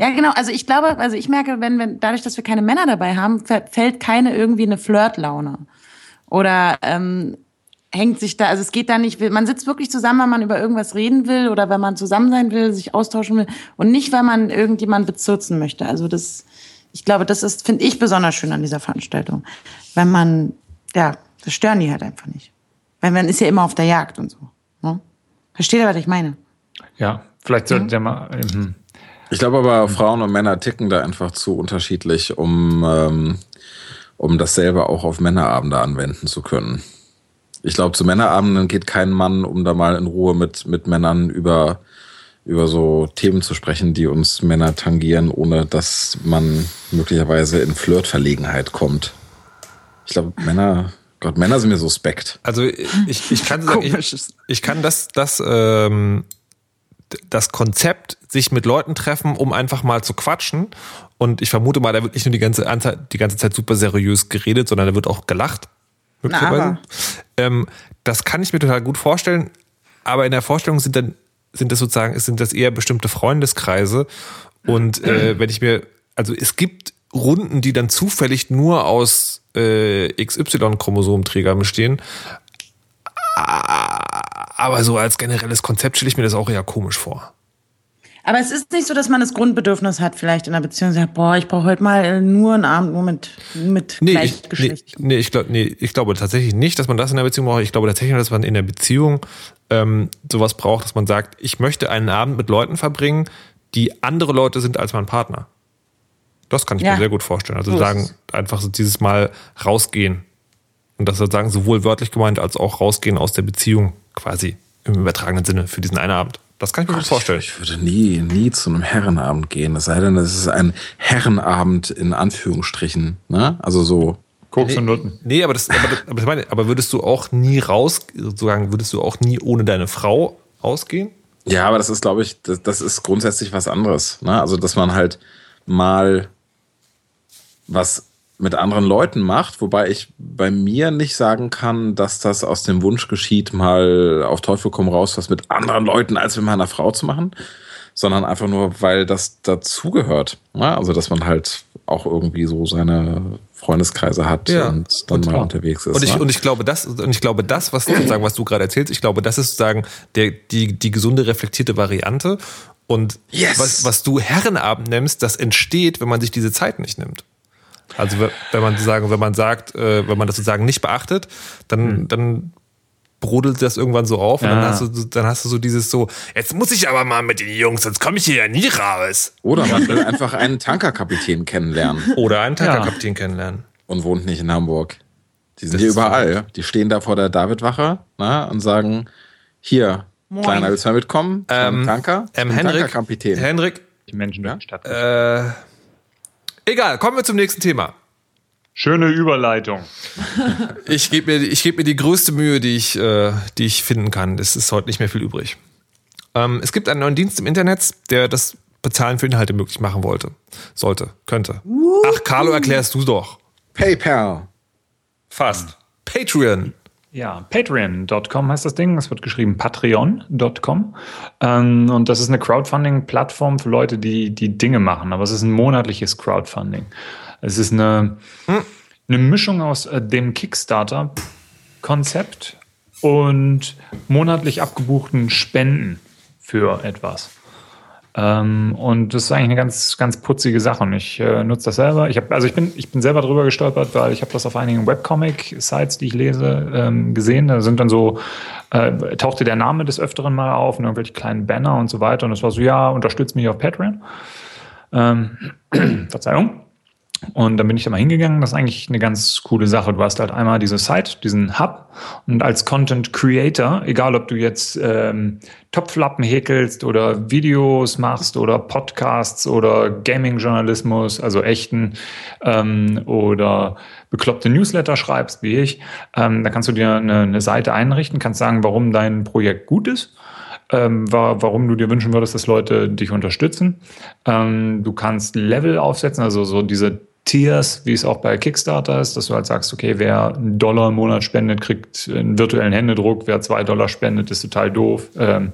ja, genau. Also ich glaube, also ich merke, wenn, wenn dadurch, dass wir keine Männer dabei haben, fällt keine irgendwie eine Flirtlaune. Oder ähm, hängt sich da, also es geht da nicht, man sitzt wirklich zusammen, wenn man über irgendwas reden will oder wenn man zusammen sein will, sich austauschen will und nicht, weil man irgendjemand bezirzen möchte. Also das, ich glaube, das ist, finde ich besonders schön an dieser Veranstaltung. Wenn man, ja, das stören die halt einfach nicht. Weil man ist ja immer auf der Jagd und so. Ne? Versteht ihr, was ich meine? Ja, vielleicht sollte mhm. mal. Mhm. Ich glaube aber, Frauen und Männer ticken da einfach zu unterschiedlich, um, ähm, um das selber auch auf Männerabende anwenden zu können. Ich glaube, zu Männerabenden geht kein Mann, um da mal in Ruhe mit, mit Männern über, über so Themen zu sprechen, die uns Männer tangieren, ohne dass man möglicherweise in Flirtverlegenheit kommt. Ich glaube, Männer Gott, Männer sind mir suspekt. Also ich, ich kann sagen, ich, ich kann das, das, ähm, das Konzept, sich mit Leuten treffen, um einfach mal zu quatschen. Und ich vermute mal, da wird nicht nur die ganze, Anzahl, die ganze Zeit super seriös geredet, sondern da wird auch gelacht. Möglicherweise. Ähm, das kann ich mir total gut vorstellen. Aber in der Vorstellung sind dann, sind das sozusagen, sind das eher bestimmte Freundeskreise. Und äh, wenn ich mir, also es gibt Runden, die dann zufällig nur aus äh, XY-Chromosomträgern bestehen. Aber so als generelles Konzept stelle ich mir das auch eher komisch vor. Aber es ist nicht so, dass man das Grundbedürfnis hat, vielleicht in einer Beziehung, sagt, boah, ich brauche heute mal nur einen Abend nur mit, mit nee, Gleichgeschlecht. Nee, nee, ich glaub, nee, ich glaube tatsächlich nicht, dass man das in der Beziehung braucht. Ich glaube tatsächlich, dass man in der Beziehung ähm, sowas braucht, dass man sagt, ich möchte einen Abend mit Leuten verbringen, die andere Leute sind als mein Partner. Das kann ich ja. mir sehr gut vorstellen. Also sagen, einfach so dieses Mal rausgehen. Und das sozusagen sowohl wörtlich gemeint als auch rausgehen aus der Beziehung quasi im übertragenen Sinne für diesen einen Abend. Das kann ich mir Gott, gut vorstellen. Ich, würde nie, nie zu einem Herrenabend gehen. Es sei denn, es ist ein Herrenabend in Anführungsstrichen. Ne? Also so. Koks nee, und Nutten. Nee, aber das, aber, aber, meine, aber würdest du auch nie raus, sozusagen, würdest du auch nie ohne deine Frau ausgehen? Ja, aber das ist, glaube ich, das, das ist grundsätzlich was anderes. Ne? Also, dass man halt mal was mit anderen Leuten macht, wobei ich bei mir nicht sagen kann, dass das aus dem Wunsch geschieht, mal auf Teufel komm raus, was mit anderen Leuten als mit meiner Frau zu machen, sondern einfach nur, weil das dazugehört. Ja, also, dass man halt auch irgendwie so seine Freundeskreise hat ja, und dann und mal unterwegs ist. Und ich, ne? und ich glaube, das, und ich glaube, das, was sozusagen, was du gerade erzählst, ich glaube, das ist sozusagen der, die, die gesunde, reflektierte Variante. Und Yes. was, was du Herrenabend nimmst, das entsteht, wenn man sich diese Zeit nicht nimmt. Also wenn man sagen, wenn man sagt, äh, wenn man das sozusagen nicht beachtet, dann, dann brodelt das irgendwann so auf und Ja. dann hast du, dann hast du so dieses so, jetzt muss ich aber mal mit den Jungs, sonst komme ich hier ja nie raus. Oder man will einfach einen Tankerkapitän kennenlernen Oder einen Tankerkapitän kennenlernen. und wohnt nicht in Hamburg. Die sind Das hier überall. Die stehen da vor der Davidwache na, und sagen, hier, Kleiner, willst du mal mitkommen? Ähm, Tanker? Ähm, Henrik, Tankerkapitän. Henrik, Die Menschen durch die Stadt. äh, egal, kommen wir zum nächsten Thema. Schöne Überleitung. Ich gebe mir, ich geb mir die größte Mühe, die ich, äh, die ich finden kann. Es ist heute nicht mehr viel übrig. Ähm, es gibt einen neuen Dienst im Internet, der das Bezahlen für Inhalte möglich machen wollte. Sollte, könnte. Ach, Carlo, erklärst du doch. PayPal. Fast. Patreon. Ja, patreon.com heißt das Ding. Es wird geschrieben patreon.com. Ähm, und das ist eine Crowdfunding-Plattform für Leute, die, die Dinge machen. Aber es ist ein monatliches Crowdfunding. Es ist eine, eine Mischung aus äh, dem Kickstarter-Konzept und monatlich abgebuchten Spenden für etwas. Ähm, und das ist eigentlich eine ganz, ganz putzige Sache. Und ich äh, nutze das selber. Ich hab, also ich bin, ich bin selber drüber gestolpert, weil ich habe das auf einigen Webcomic-Sites, die ich lese, ähm, gesehen. Da sind dann so, äh, tauchte der Name des Öfteren mal auf und irgendwelche kleinen Banner und so weiter. Und es war so, ja, unterstützt mich auf Patreon. Ähm, Verzeihung. Und dann bin ich da mal hingegangen. Das ist eigentlich eine ganz coole Sache. Du hast halt einmal diese Site, diesen Hub. Und als Content Creator, egal ob du jetzt ähm, Topflappen häkelst oder Videos machst oder Podcasts oder Gaming-Journalismus, also echten, ähm, oder bekloppte Newsletter schreibst, wie ich, ähm, da kannst du dir eine, eine Seite einrichten, kannst sagen, warum dein Projekt gut ist ähm, wa- warum du dir wünschen würdest, dass Leute dich unterstützen. Ähm, du kannst Level aufsetzen, also so diese Tiers, wie es auch bei Kickstarter ist, dass du halt sagst, okay, wer einen Dollar im Monat spendet, kriegt einen virtuellen Händedruck, wer zwei Dollar spendet, ist total doof. Ähm,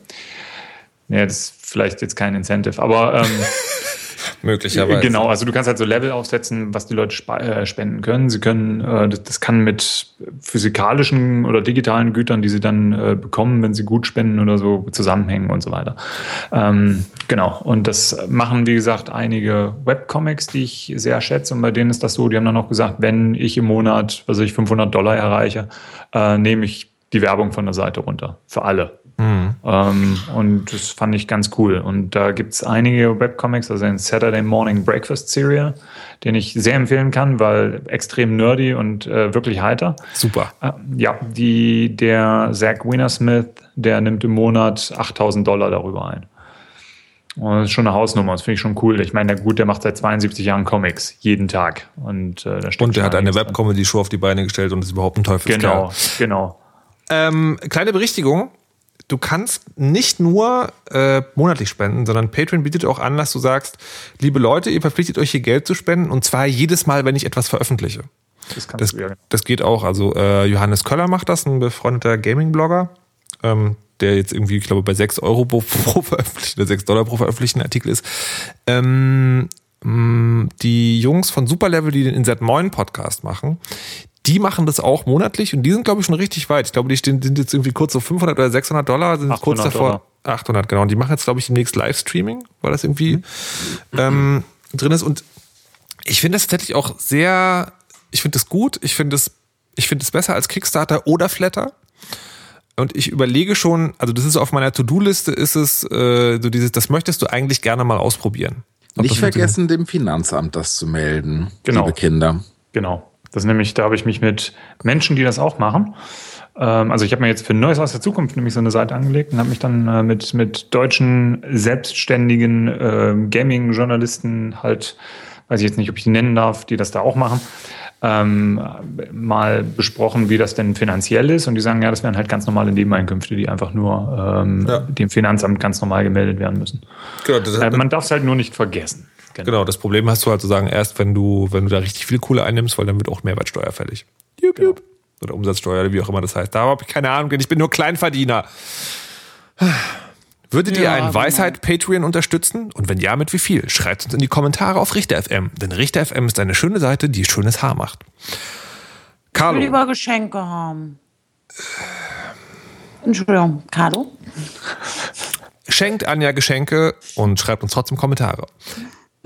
nee, das ist vielleicht jetzt kein Incentive, aber ähm, Möglicherweise. Genau, also du kannst halt so Level aufsetzen, was die Leute äh, spenden können. Sie können, äh, das, kann mit physikalischen oder digitalen Gütern, die sie dann äh, bekommen, wenn sie gut spenden oder so, zusammenhängen und so weiter. Ähm, genau, und das machen, wie gesagt, einige Webcomics, die ich sehr schätze. Und bei denen ist das so, die haben dann auch gesagt, wenn ich im Monat, weiß ich, 500 Dollar erreiche, nehme ich die Werbung von der Seite runter. Für alle. Ähm, und das fand ich ganz cool. Und da gibt's einige Webcomics, also den Saturday Morning Breakfast Serial, den ich sehr empfehlen kann, weil extrem nerdy und äh, wirklich heiter. Super. Äh, ja, die, der Zach Wienersmith, der nimmt im Monat 8000 Dollar darüber ein. Und das ist schon eine Hausnummer, das finde ich schon cool. Ich meine, der, gut, der macht seit 72 Jahren Comics, jeden Tag. Und, äh, Und er schon hat eine. Webcomedy-Show auf die Beine gestellt und ist überhaupt ein Teufelskerl. Genau, genau. Ähm, kleine Berichtigung. Du kannst nicht nur äh, monatlich spenden, sondern Patreon bietet auch an, dass du sagst, liebe Leute, ihr verpflichtet euch hier Geld zu spenden und zwar jedes Mal, wenn ich etwas veröffentliche. Das Das, du ja. das geht auch. Also äh, Johannes Köller macht das, ein befreundeter Gaming-Blogger, ähm, der jetzt irgendwie, ich glaube, bei 6 Euro pro, pro veröffentlichten oder 6 Dollar pro veröffentlichten Artikel ist. Ähm, die Jungs von Superlevel, die den Insert Moin Podcast machen, die machen das auch monatlich und die sind, glaube ich, schon richtig weit. Ich glaube, die stehen, sind jetzt irgendwie kurz so 500 oder 600 Dollar, sind kurz 800 davor. Dollar. 800, genau. Und die machen jetzt, glaube ich, demnächst Livestreaming, weil das irgendwie ähm, drin ist. Und ich finde das tatsächlich auch sehr, ich finde das gut, ich finde es, ich finde es besser als Kickstarter oder Flatter. Und ich überlege schon, also das ist auf meiner To-Do-Liste, ist es äh, so dieses, das möchtest du eigentlich gerne mal ausprobieren. Ob Nicht das vergessen, dem Finanzamt das zu melden, Genau. liebe Kinder. Genau. Das nämlich, da habe ich mich mit Menschen, die das auch machen. Ähm, also ich habe mir jetzt für Neues aus der Zukunft nämlich so eine Seite angelegt und habe mich dann äh, mit, mit deutschen selbstständigen äh, Gaming-Journalisten halt, weiß ich jetzt nicht, ob ich die nennen darf, die das da auch machen, ähm, mal besprochen, wie das denn finanziell ist. Und die sagen, ja, das wären halt ganz normale Nebeneinkünfte, die einfach nur ähm, Ja. dem Finanzamt ganz normal gemeldet werden müssen. Genau, Äh, man darf es halt nur nicht vergessen. Genau, das Problem hast du halt sozusagen erst, wenn du, wenn du da richtig viel Kohle einnimmst, weil dann wird auch Mehrwertsteuer fällig. Jup, jup. Oder Umsatzsteuer, oder wie auch immer das heißt. Da habe ich keine Ahnung, denn ich bin nur Kleinverdiener. Würdet ihr Ja, einen genau. Weisheit Patreon unterstützen? Und wenn ja, mit wie viel? Schreibt uns in die Kommentare auf Richter FM. Denn Richter FM ist eine schöne Seite, die schönes Haar macht. Ich will Carlo, lieber Geschenke haben. Entschuldigung, Carlo? schenkt Anja Geschenke und schreibt uns trotzdem Kommentare.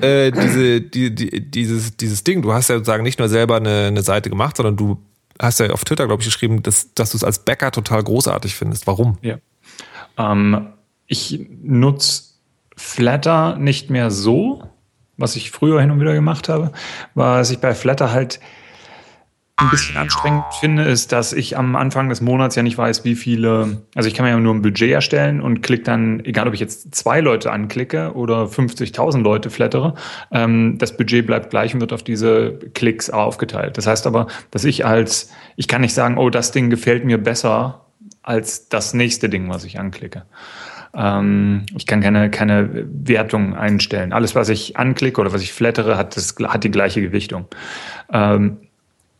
Äh, diese, die, die, dieses, dieses Ding, du hast ja sozusagen nicht nur selber eine, eine Seite gemacht, sondern du hast ja auf Twitter, glaube ich, geschrieben, dass, dass du es als Bäcker total großartig findest. Warum? Ja. Ähm, ich nutze Flatter nicht mehr so, was ich früher hin und wieder gemacht habe, was ich bei Flatter halt ein bisschen anstrengend finde, ist, dass ich am Anfang des Monats ja nicht weiß, wie viele, also ich kann mir ja nur ein Budget erstellen und klicke dann, egal ob ich jetzt zwei Leute anklicke oder 50.000 Leute flattere, ähm, das Budget bleibt gleich und wird auf diese Klicks aufgeteilt. Das heißt aber, dass ich als, ich kann nicht sagen, oh, das Ding gefällt mir besser als das nächste Ding, was ich anklicke. Ähm, ich kann keine, keine Wertung einstellen. Alles, was ich anklicke oder was ich flattere, hat, das, hat die gleiche Gewichtung. Ähm,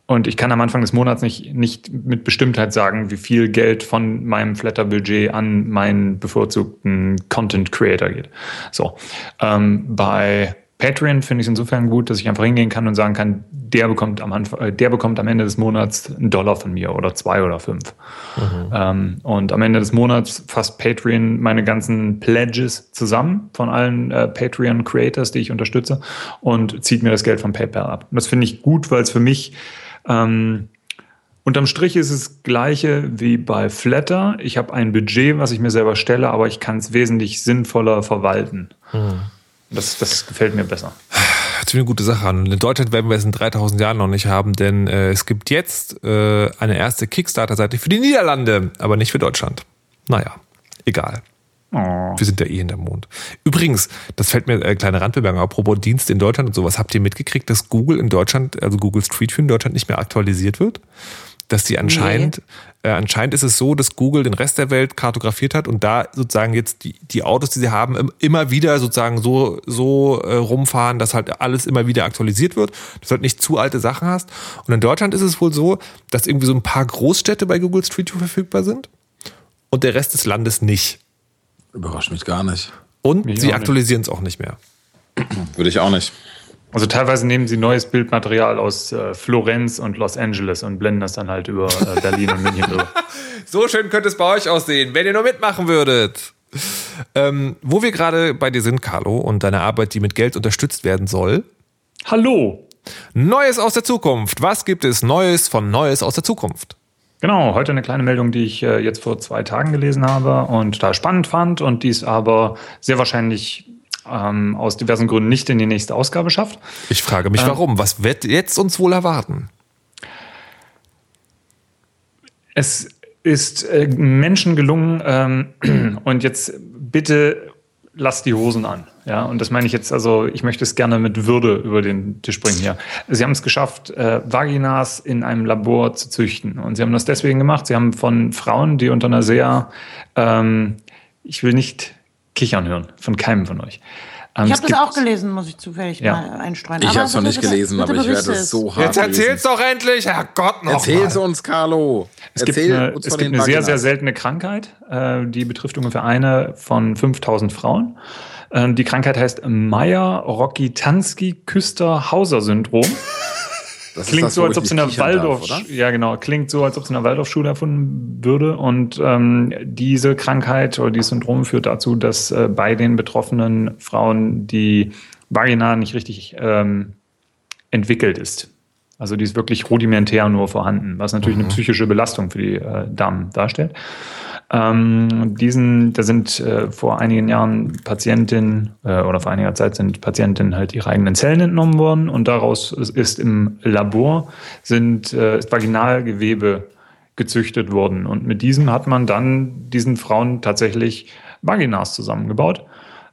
und ich kann am Anfang des Monats nicht, nicht mit Bestimmtheit sagen, wie viel Geld von meinem Flatter-Budget an meinen bevorzugten Content Creator geht. So. Ähm, bei Patreon finde ich es insofern gut, dass ich einfach hingehen kann und sagen kann, der bekommt am Anfang, äh, der bekommt am Ende des Monats einen Dollar von mir oder zwei oder fünf. Mhm. Ähm, und am Ende des Monats fasst Patreon meine ganzen Pledges zusammen von allen äh, Patreon Creators, die ich unterstütze und zieht mir das Geld von PayPal ab. Und das finde ich gut, weil es für mich ähm, unterm Strich ist es gleiche wie bei Flatter. Ich habe ein Budget, was ich mir selber stelle, aber ich kann es wesentlich sinnvoller verwalten. Mhm. Das, das gefällt mir besser. Das ist eine gute Sache an. In Deutschland werden wir es in 3000 Jahren noch nicht haben, denn äh, es gibt jetzt äh, eine erste Kickstarter-Seite für die Niederlande, aber nicht für Deutschland. Naja, egal. Oh. Wir sind ja eh in der Mond. Übrigens, das fällt mir äh, kleine Randbemerkung, apropos Dienst in Deutschland und sowas. Habt ihr mitgekriegt, dass Google in Deutschland, also Google Street View in Deutschland nicht mehr aktualisiert wird? Dass die anscheinend, nee. äh, anscheinend ist es so, dass Google den Rest der Welt kartografiert hat und da sozusagen jetzt die, die Autos, die sie haben, immer wieder sozusagen so, so äh, rumfahren, dass halt alles immer wieder aktualisiert wird, dass du halt nicht zu alte Sachen hast. Und in Deutschland ist es wohl so, dass irgendwie so ein paar Großstädte bei Google Street View verfügbar sind und der Rest des Landes nicht. Überrascht mich gar nicht. Und mich sie aktualisieren es auch nicht mehr. Würde ich auch nicht. Also teilweise nehmen sie neues Bildmaterial aus äh, Florenz und Los Angeles und blenden das dann halt über äh, Berlin und München drüber. So schön könnte es bei euch aussehen, wenn ihr nur mitmachen würdet. Ähm, wo wir gerade bei dir sind, Carlo, und deine Arbeit, die mit Geld unterstützt werden soll. Hallo! Neues aus der Zukunft. Was gibt es Neues von Neues aus der Zukunft? Genau, heute eine kleine Meldung, die ich äh, jetzt vor zwei Tagen gelesen habe und da spannend fand und dies aber sehr wahrscheinlich ähm, aus diversen Gründen nicht in die nächste Ausgabe schafft. Ich frage mich, ähm, warum? Was wird jetzt uns wohl erwarten? Es ist äh, Menschen gelungen ähm, und jetzt bitte lasst die Hosen an. Ja, und das meine ich jetzt, also ich möchte es gerne mit Würde über den Tisch bringen hier. Sie haben es geschafft, äh, Vaginas in einem Labor zu züchten. Und sie haben das deswegen gemacht. Sie haben von Frauen, die unter einer sehr, ähm, ich will nicht kichern hören, von keinem von euch. Ähm, ich habe das auch gelesen, muss ich zufällig ja. mal einstreuen. Ich habe es noch nicht gelesen, aber ich werde es so hart Jetzt erzähl's doch endlich, Herrgott noch Erzähl's mal. uns, Carlo. Es Erzähl gibt eine, es gibt eine sehr, sehr seltene Krankheit, äh, die betrifft ungefähr eine von 5000 Frauen. Ähm, die Krankheit heißt Meyer-Rokitansky-Küster-Hauser-Syndrom. klingt so, als ob es in der Waldorf, darf, ja genau, klingt so, als ob es in der Waldorfschule erfunden würde. Und ähm, diese Krankheit oder dieses Syndrom führt dazu, dass äh, bei den betroffenen Frauen die Vagina nicht richtig ähm, entwickelt ist. Also die ist wirklich rudimentär nur vorhanden, was natürlich mhm. eine psychische Belastung für die äh, Damen darstellt. Ähm, diesen, da sind äh, vor einigen Jahren Patientinnen äh, oder vor einiger Zeit sind Patientinnen halt ihre eigenen Zellen entnommen worden und daraus ist im Labor sind äh, ist Vaginalgewebe gezüchtet worden und mit diesem hat man dann diesen Frauen tatsächlich Vaginas zusammengebaut.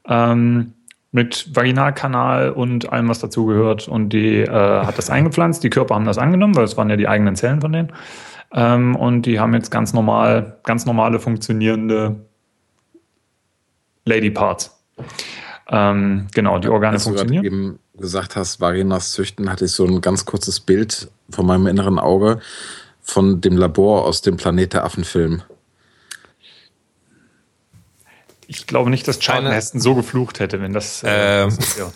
Ähm, mit Vaginalkanal und allem, was dazugehört. Und die äh, hat das eingepflanzt. Die Körper haben das angenommen, weil es waren ja die eigenen Zellen von denen. Ähm, und die haben jetzt ganz normal, ganz normale funktionierende Lady Parts. Ähm, genau, die Organe Als funktionieren. Du eben gesagt hast, Vaginas züchten, hatte ich so ein ganz kurzes Bild von meinem inneren Auge von dem Labor aus dem Planet der Affen-Film. Ich glaube nicht, dass Charlton Heston so geflucht hätte, wenn das. Äh, ähm, das ist, ja.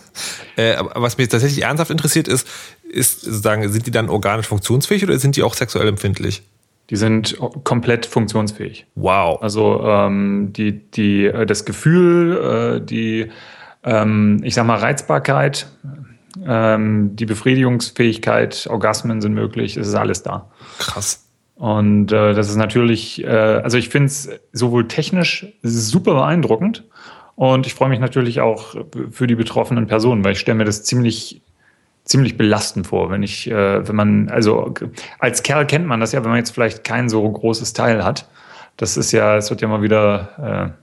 äh, was mich tatsächlich ernsthaft interessiert ist, ist sozusagen, sind die dann organisch funktionsfähig oder sind die auch sexuell empfindlich? Die sind komplett funktionsfähig. Wow. Also ähm, die, die, äh, das Gefühl, äh, die, ähm, ich sag mal, Reizbarkeit, ähm, die Befriedigungsfähigkeit, Orgasmen sind möglich, es ist alles da. Krass. Und äh, das ist natürlich, äh, also ich finde es sowohl technisch super beeindruckend und ich freue mich natürlich auch für die betroffenen Personen, weil ich stelle mir das ziemlich ziemlich belastend vor, wenn ich, äh, wenn man, also als Kerl kennt man das ja, wenn man jetzt vielleicht kein so großes Teil hat. Das ist ja, es wird ja mal wieder,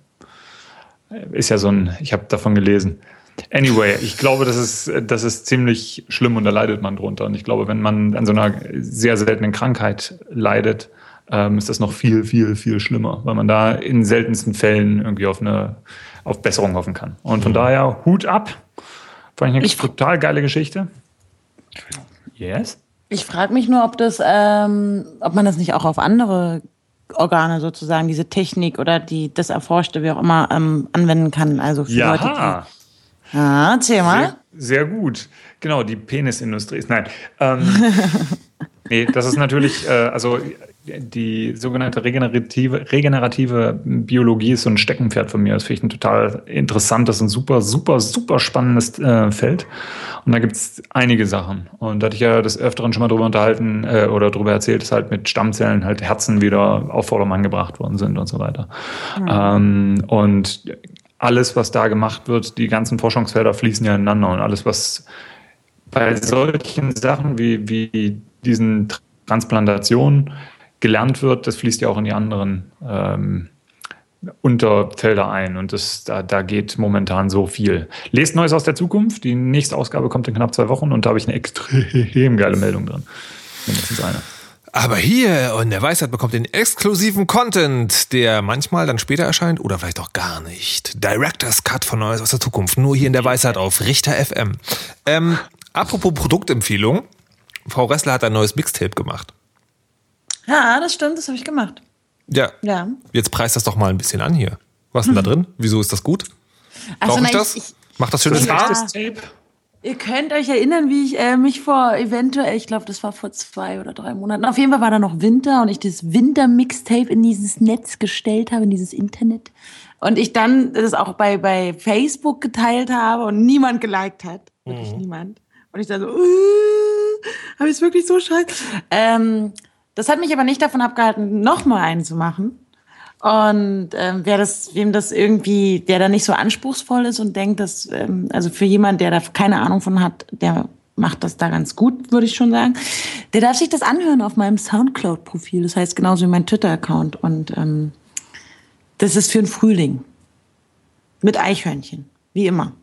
äh, ist ja so ein, ich habe davon gelesen. Anyway, ich glaube, das ist, das ist ziemlich schlimm und da leidet man drunter. Und ich glaube, wenn man an so einer sehr seltenen Krankheit leidet, ähm, ist das noch viel, viel, viel schlimmer, weil man da in seltensten Fällen irgendwie auf eine auf Besserung hoffen kann. Und von mhm. daher Hut ab. Fand ich eine ich total geile Geschichte. Yes? Ich frage mich nur, ob das, ähm, ob man das nicht auch auf andere Organe sozusagen, diese Technik oder die, das Erforschte, wie auch immer, ähm, anwenden kann. Also für ja. Leute, die. Ah, erzähl mal. Sehr, sehr, gut. Genau, die Penisindustrie ist. Nein. Ähm, nee, das ist natürlich, äh, also die sogenannte regenerative, regenerative Biologie ist so ein Steckenpferd von mir. Das finde ich ein total interessantes und super, super, super spannendes äh, Feld. Und da gibt es einige Sachen. Und da hatte ich ja des Öfteren schon mal drüber unterhalten äh, oder drüber erzählt, dass halt mit Stammzellen halt Herzen wieder auf Vordermann gebracht worden sind und so weiter. Mhm. Ähm, und alles, was da gemacht wird, die ganzen Forschungsfelder fließen ja ineinander und alles, was bei solchen Sachen wie, wie diesen Transplantationen gelernt wird, das fließt ja auch in die anderen ähm, Unterfelder ein. Und das, da, da geht momentan so viel. Lest Neues aus der Zukunft. Die nächste Ausgabe kommt in knapp zwei Wochen und da habe ich eine extrem geile Meldung drin. Mindestens eine. Aber hier und der Weisheit bekommt den exklusiven Content, der manchmal dann später erscheint oder vielleicht auch gar nicht. Director's Cut von Neues aus der Zukunft, nur hier in der Weisheit auf Richter FM. Ähm, apropos Produktempfehlung, Frau Ressler hat ein neues Mixtape gemacht. Ja, das stimmt, das habe ich gemacht. Ja. ja. Jetzt preist das doch mal ein bisschen an hier. Was ist denn da drin? Wieso ist das gut? Also, Brauche ich das? Ich, Macht das schönes Haar? Ja. Ihr könnt euch erinnern, wie ich äh, mich vor eventuell, ich glaube, das war vor zwei oder drei Monaten, auf jeden Fall war da noch Winter und ich das Winter-Mixtape in dieses Netz gestellt habe, in dieses Internet. Und ich dann das auch bei, bei Facebook geteilt habe und niemand geliked hat. Wirklich mhm. niemand. Und ich dann so, uh, habe ich es wirklich so scheiße? Ähm, das hat mich aber nicht davon abgehalten, nochmal einen zu machen. Und ähm, wer das, wem das irgendwie, der da nicht so anspruchsvoll ist und denkt, dass, ähm, also für jemand, der da keine Ahnung von hat, der macht das da ganz gut, würde ich schon sagen. Der darf sich das anhören auf meinem Soundcloud-Profil. Das heißt genauso wie mein Twitter-Account. Und ähm, das ist für den Frühling. Mit Eichhörnchen. Wie immer.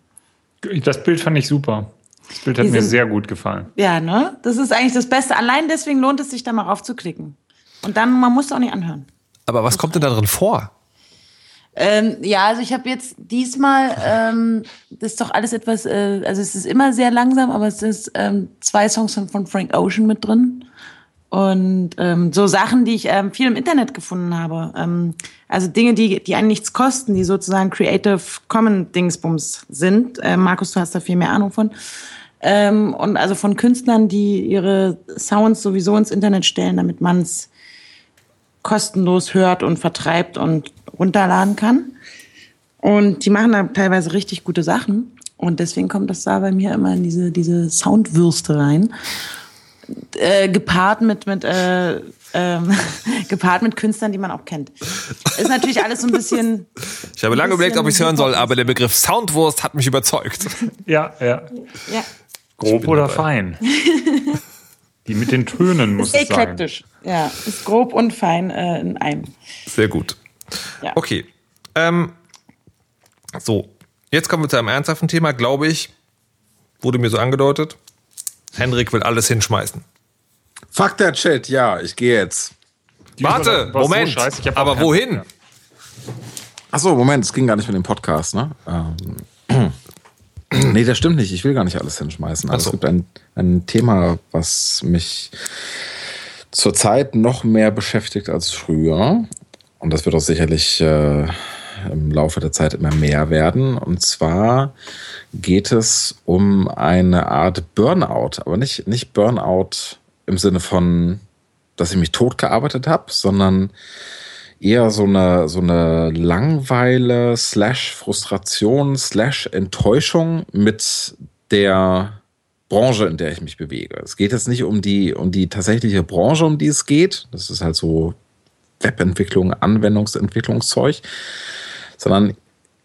Das Bild fand ich super. Das Bild hat mir sehr gut gefallen. Ja, ne? Das ist eigentlich das Beste. Allein deswegen lohnt es sich, da mal raufzuklicken. Und dann, man muss es auch nicht anhören. Aber was kommt denn da drin vor? Ähm, ja, also ich habe jetzt diesmal, ähm, das ist doch alles etwas, äh, also es ist immer sehr langsam, aber es ist ähm, zwei Songs von Frank Ocean mit drin. Und ähm, so Sachen, die ich ähm, viel im Internet gefunden habe. Ähm, also Dinge, die, die einen nichts kosten, die sozusagen Creative Common Dingsbums sind. Äh, Markus, du hast da viel mehr Ahnung von. Ähm, und also von Künstlern, die ihre Sounds sowieso ins Internet stellen, damit man es kostenlos hört und vertreibt und runterladen kann. Und die machen da teilweise richtig gute Sachen. Und deswegen kommt das da bei mir immer in diese, diese Soundwürste rein äh, gepaart mit, mit äh, ähm, gepaart mit Künstlern, die man auch kennt. Ist natürlich alles so ein bisschen. Ich habe lange überlegt, ob ich es hören soll, aber der Begriff Soundwurst hat mich überzeugt. Ja, ja. ja. Grob oder dabei. fein. Die mit den Tönen muss ist es eklektisch. sein. Ja, ist grob und fein äh, in einem. Sehr gut. Ja. Okay. Ähm, so, jetzt kommen wir zu einem ernsthaften Thema, glaube ich. Wurde mir so angedeutet. Henrik will alles hinschmeißen. Fuck der Chat, ja, ich gehe jetzt. Die Warte, Moment. So aber wohin? Achso, Moment, es ging gar nicht mit dem Podcast, ne? Ähm. Nee, das stimmt nicht. Ich will gar nicht alles hinschmeißen. Also so. Es gibt ein, ein Thema, was mich zurzeit noch mehr beschäftigt als früher. Und das wird auch sicherlich äh, im Laufe der Zeit immer mehr werden. Und zwar geht es um eine Art Burnout, aber nicht, nicht Burnout im Sinne von dass ich mich tot gearbeitet habe, sondern eher so eine, so eine Langweile slash Frustration slash Enttäuschung mit der Branche, in der ich mich bewege. Es geht jetzt nicht um die, um die tatsächliche Branche, um die es geht. Das ist halt so Webentwicklung, Anwendungsentwicklungszeug, sondern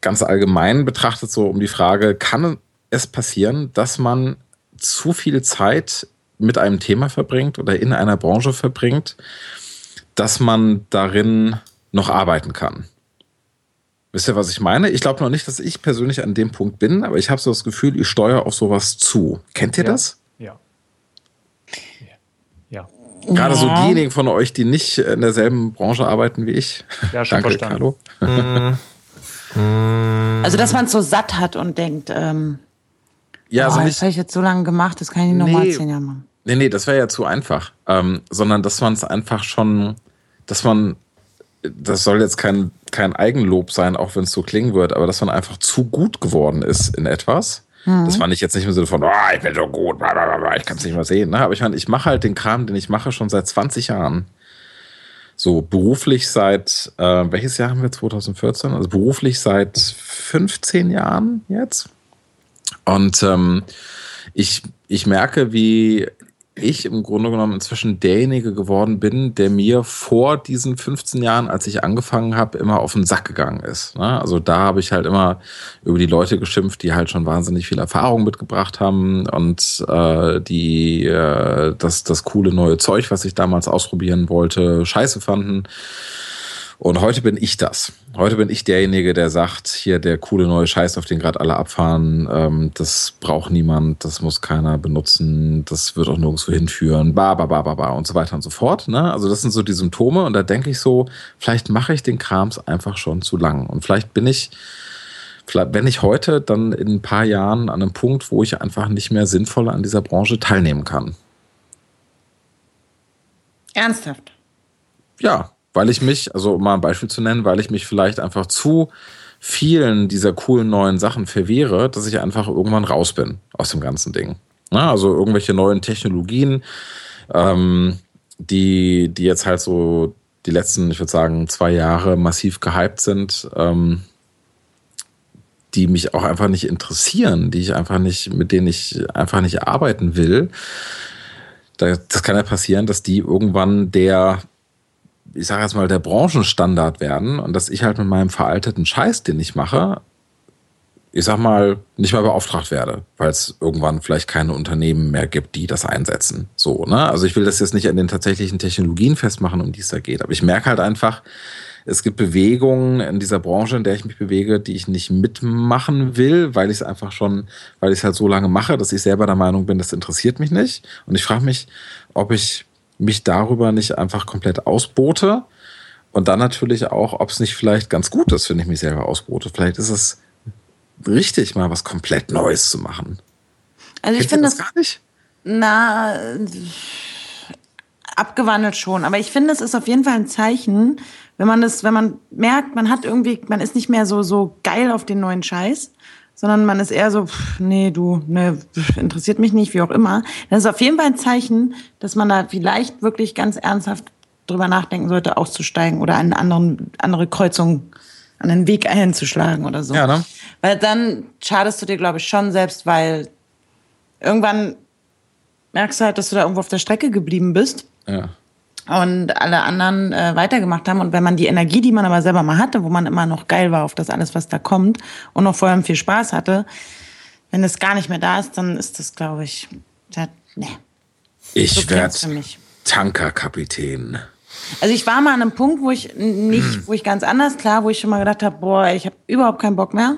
ganz allgemein betrachtet so um die Frage, kann es passieren, dass man zu viel Zeit mit einem Thema verbringt oder in einer Branche verbringt, dass man darin noch arbeiten kann. Wisst ihr, was ich meine? Ich glaube noch nicht, dass ich persönlich an dem Punkt bin, aber ich habe so das Gefühl, ich steuere auf sowas zu. Kennt ihr ja. das? Ja. Ja. Gerade Ja. so diejenigen von euch, die nicht in derselben Branche arbeiten wie ich. Ja, schon Danke, verstanden. Carlo. Also, dass man es so satt hat und denkt, ähm, Ja, also das nicht, habe ich jetzt so lange gemacht, das kann ich nicht nochmal Nee. zehn Jahre machen. Nee, nee, das wäre ja zu einfach. Ähm, sondern dass man es einfach schon, dass man, das soll jetzt kein, kein Eigenlob sein, auch wenn es so klingen wird, aber dass man einfach zu gut geworden ist in etwas. Das fand ich jetzt nicht im Sinne von, oh, ich bin so gut, bla, bla, bla, bla, ich kann es nicht mehr sehen. Ne? Aber ich meine, ich mache halt den Kram, den ich mache, schon seit 20 Jahren. So beruflich seit, äh, welches Jahr haben wir? 2014? Also beruflich seit 15 Jahren jetzt. Und ähm, ich, ich merke, wie ich im Grunde genommen inzwischen derjenige geworden bin, der mir vor diesen 15 Jahren, als ich angefangen habe, immer auf den Sack gegangen ist. Ne? Also da habe ich halt immer über die Leute geschimpft, die halt schon wahnsinnig viel Erfahrung mitgebracht haben und äh, die äh, das, das coole neue Zeug, was ich damals ausprobieren wollte, scheiße fanden. Und heute bin ich das. Heute bin ich derjenige, der sagt, hier der coole neue Scheiß, auf den gerade alle abfahren, ähm, das braucht niemand, das muss keiner benutzen, das wird auch nirgendwo hinführen, ba, ba, ba, ba, ba und so weiter und so fort. Ne? Also das sind so die Symptome und da denke ich so, vielleicht mache ich den Krams einfach schon zu lang. Und vielleicht bin ich, vielleicht, wenn ich heute, dann in ein paar Jahren an einem Punkt, wo ich einfach nicht mehr sinnvoll an dieser Branche teilnehmen kann. Ernsthaft. Ja, weil ich mich, also um mal ein Beispiel zu nennen, weil ich mich vielleicht einfach zu vielen dieser coolen neuen Sachen verwehre, dass ich einfach irgendwann raus bin aus dem ganzen Ding. Na, also irgendwelche neuen Technologien, ähm, die, die jetzt halt so die letzten, ich würde sagen, zwei Jahre massiv gehypt sind, ähm, die mich auch einfach nicht interessieren, die ich einfach nicht, mit denen ich einfach nicht arbeiten will. Da, das kann ja passieren, dass die irgendwann der ich sage jetzt mal, der Branchenstandard werden und dass ich halt mit meinem veralteten Scheiß, den ich mache, ich sag mal, nicht mehr beauftragt werde, weil es irgendwann vielleicht keine Unternehmen mehr gibt, die das einsetzen. So, ne? Also ich will das jetzt nicht an den tatsächlichen Technologien festmachen, um die es da geht. Aber ich merke halt einfach, es gibt Bewegungen in dieser Branche, in der ich mich bewege, die ich nicht mitmachen will, weil ich es einfach schon, weil ich es halt so lange mache, dass ich selber der Meinung bin, das interessiert mich nicht. Und ich frage mich, ob ich mich darüber nicht einfach komplett ausbote. Und dann natürlich auch, ob es nicht vielleicht ganz gut ist, wenn ich mich selber ausbote. Vielleicht ist es richtig, mal was komplett Neues zu machen. Also ich finde das das, gar nicht? na, abgewandelt schon. Aber ich finde, es ist auf jeden Fall ein Zeichen, wenn man das, wenn man merkt, man hat irgendwie, man ist nicht mehr so, so geil auf den neuen Scheiß, sondern man ist eher so, pff, nee, du, nee, pff, interessiert mich nicht, wie auch immer. Das ist auf jeden Fall ein Zeichen, dass man da vielleicht wirklich ganz ernsthaft drüber nachdenken sollte, auszusteigen oder eine anderen, andere Kreuzung, an einen Weg einzuschlagen oder so. Ja, ne? Weil dann schadest du dir, glaube ich, schon selbst, weil irgendwann merkst du halt, dass du da irgendwo auf der Strecke geblieben bist Ja. Und alle anderen äh, weitergemacht haben. Und wenn man die Energie, die man aber selber mal hatte, wo man immer noch geil war auf das alles, was da kommt und noch vorher viel Spaß hatte, wenn es gar nicht mehr da ist, dann ist das, glaube ich, ja, nee. Ich So werde. Tankerkapitän. Also ich war mal an einem Punkt, wo ich nicht, Hm. wo ich ganz anders, klar, wo ich schon mal gedacht habe, boah, ich habe überhaupt keinen Bock mehr.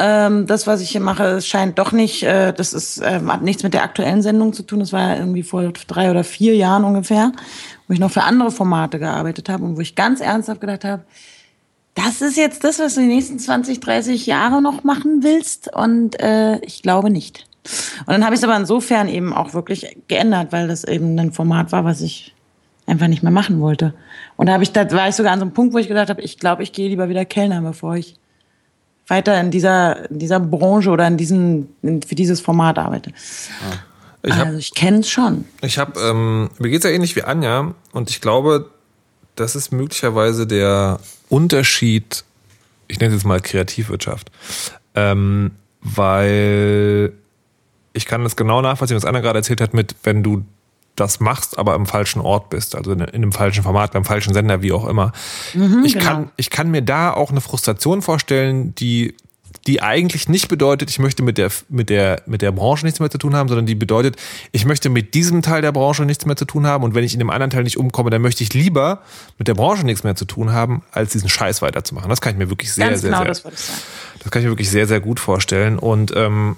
Ähm, das, was ich hier mache, scheint doch nicht, äh, das ist, äh, hat nichts mit der aktuellen Sendung zu tun. Das war ja irgendwie vor drei oder vier Jahren ungefähr, wo ich noch für andere Formate gearbeitet habe und wo ich ganz ernsthaft gedacht habe, das ist jetzt das, was du die nächsten 20, 30 Jahre noch machen willst? Und äh, ich glaube nicht. Und dann habe ich es aber insofern eben auch wirklich geändert, weil das eben ein Format war, was ich einfach nicht mehr machen wollte. Und da habe ich, da war ich sogar an so einem Punkt, wo ich gedacht habe, ich glaube, ich gehe lieber wieder Kellner, bevor ich weiter in dieser, in dieser Branche oder in diesen, in, für dieses Format arbeite. Ich hab, also ich kenne es schon. Ich habe, ähm, mir geht es ja ähnlich wie Anja und ich glaube, das ist möglicherweise der Unterschied, ich nenne es jetzt mal Kreativwirtschaft, ähm, weil ich kann das genau nachvollziehen, was Anna gerade erzählt hat, mit wenn du das machst, aber im falschen Ort bist, also in, in einem falschen Format, beim falschen Sender, wie auch immer. Mhm, ich, genau. kann, ich kann mir da auch eine Frustration vorstellen, die die eigentlich nicht bedeutet, ich möchte mit der, mit der, mit der Branche nichts mehr zu tun haben, sondern die bedeutet, ich möchte mit diesem Teil der Branche nichts mehr zu tun haben und wenn ich in dem anderen Teil nicht umkomme, dann möchte ich lieber mit der Branche nichts mehr zu tun haben, als diesen Scheiß weiterzumachen. Das kann ich mir wirklich sehr, Ganz sehr, genau, sehr, das, das kann ich mir wirklich sehr, sehr gut vorstellen und ähm,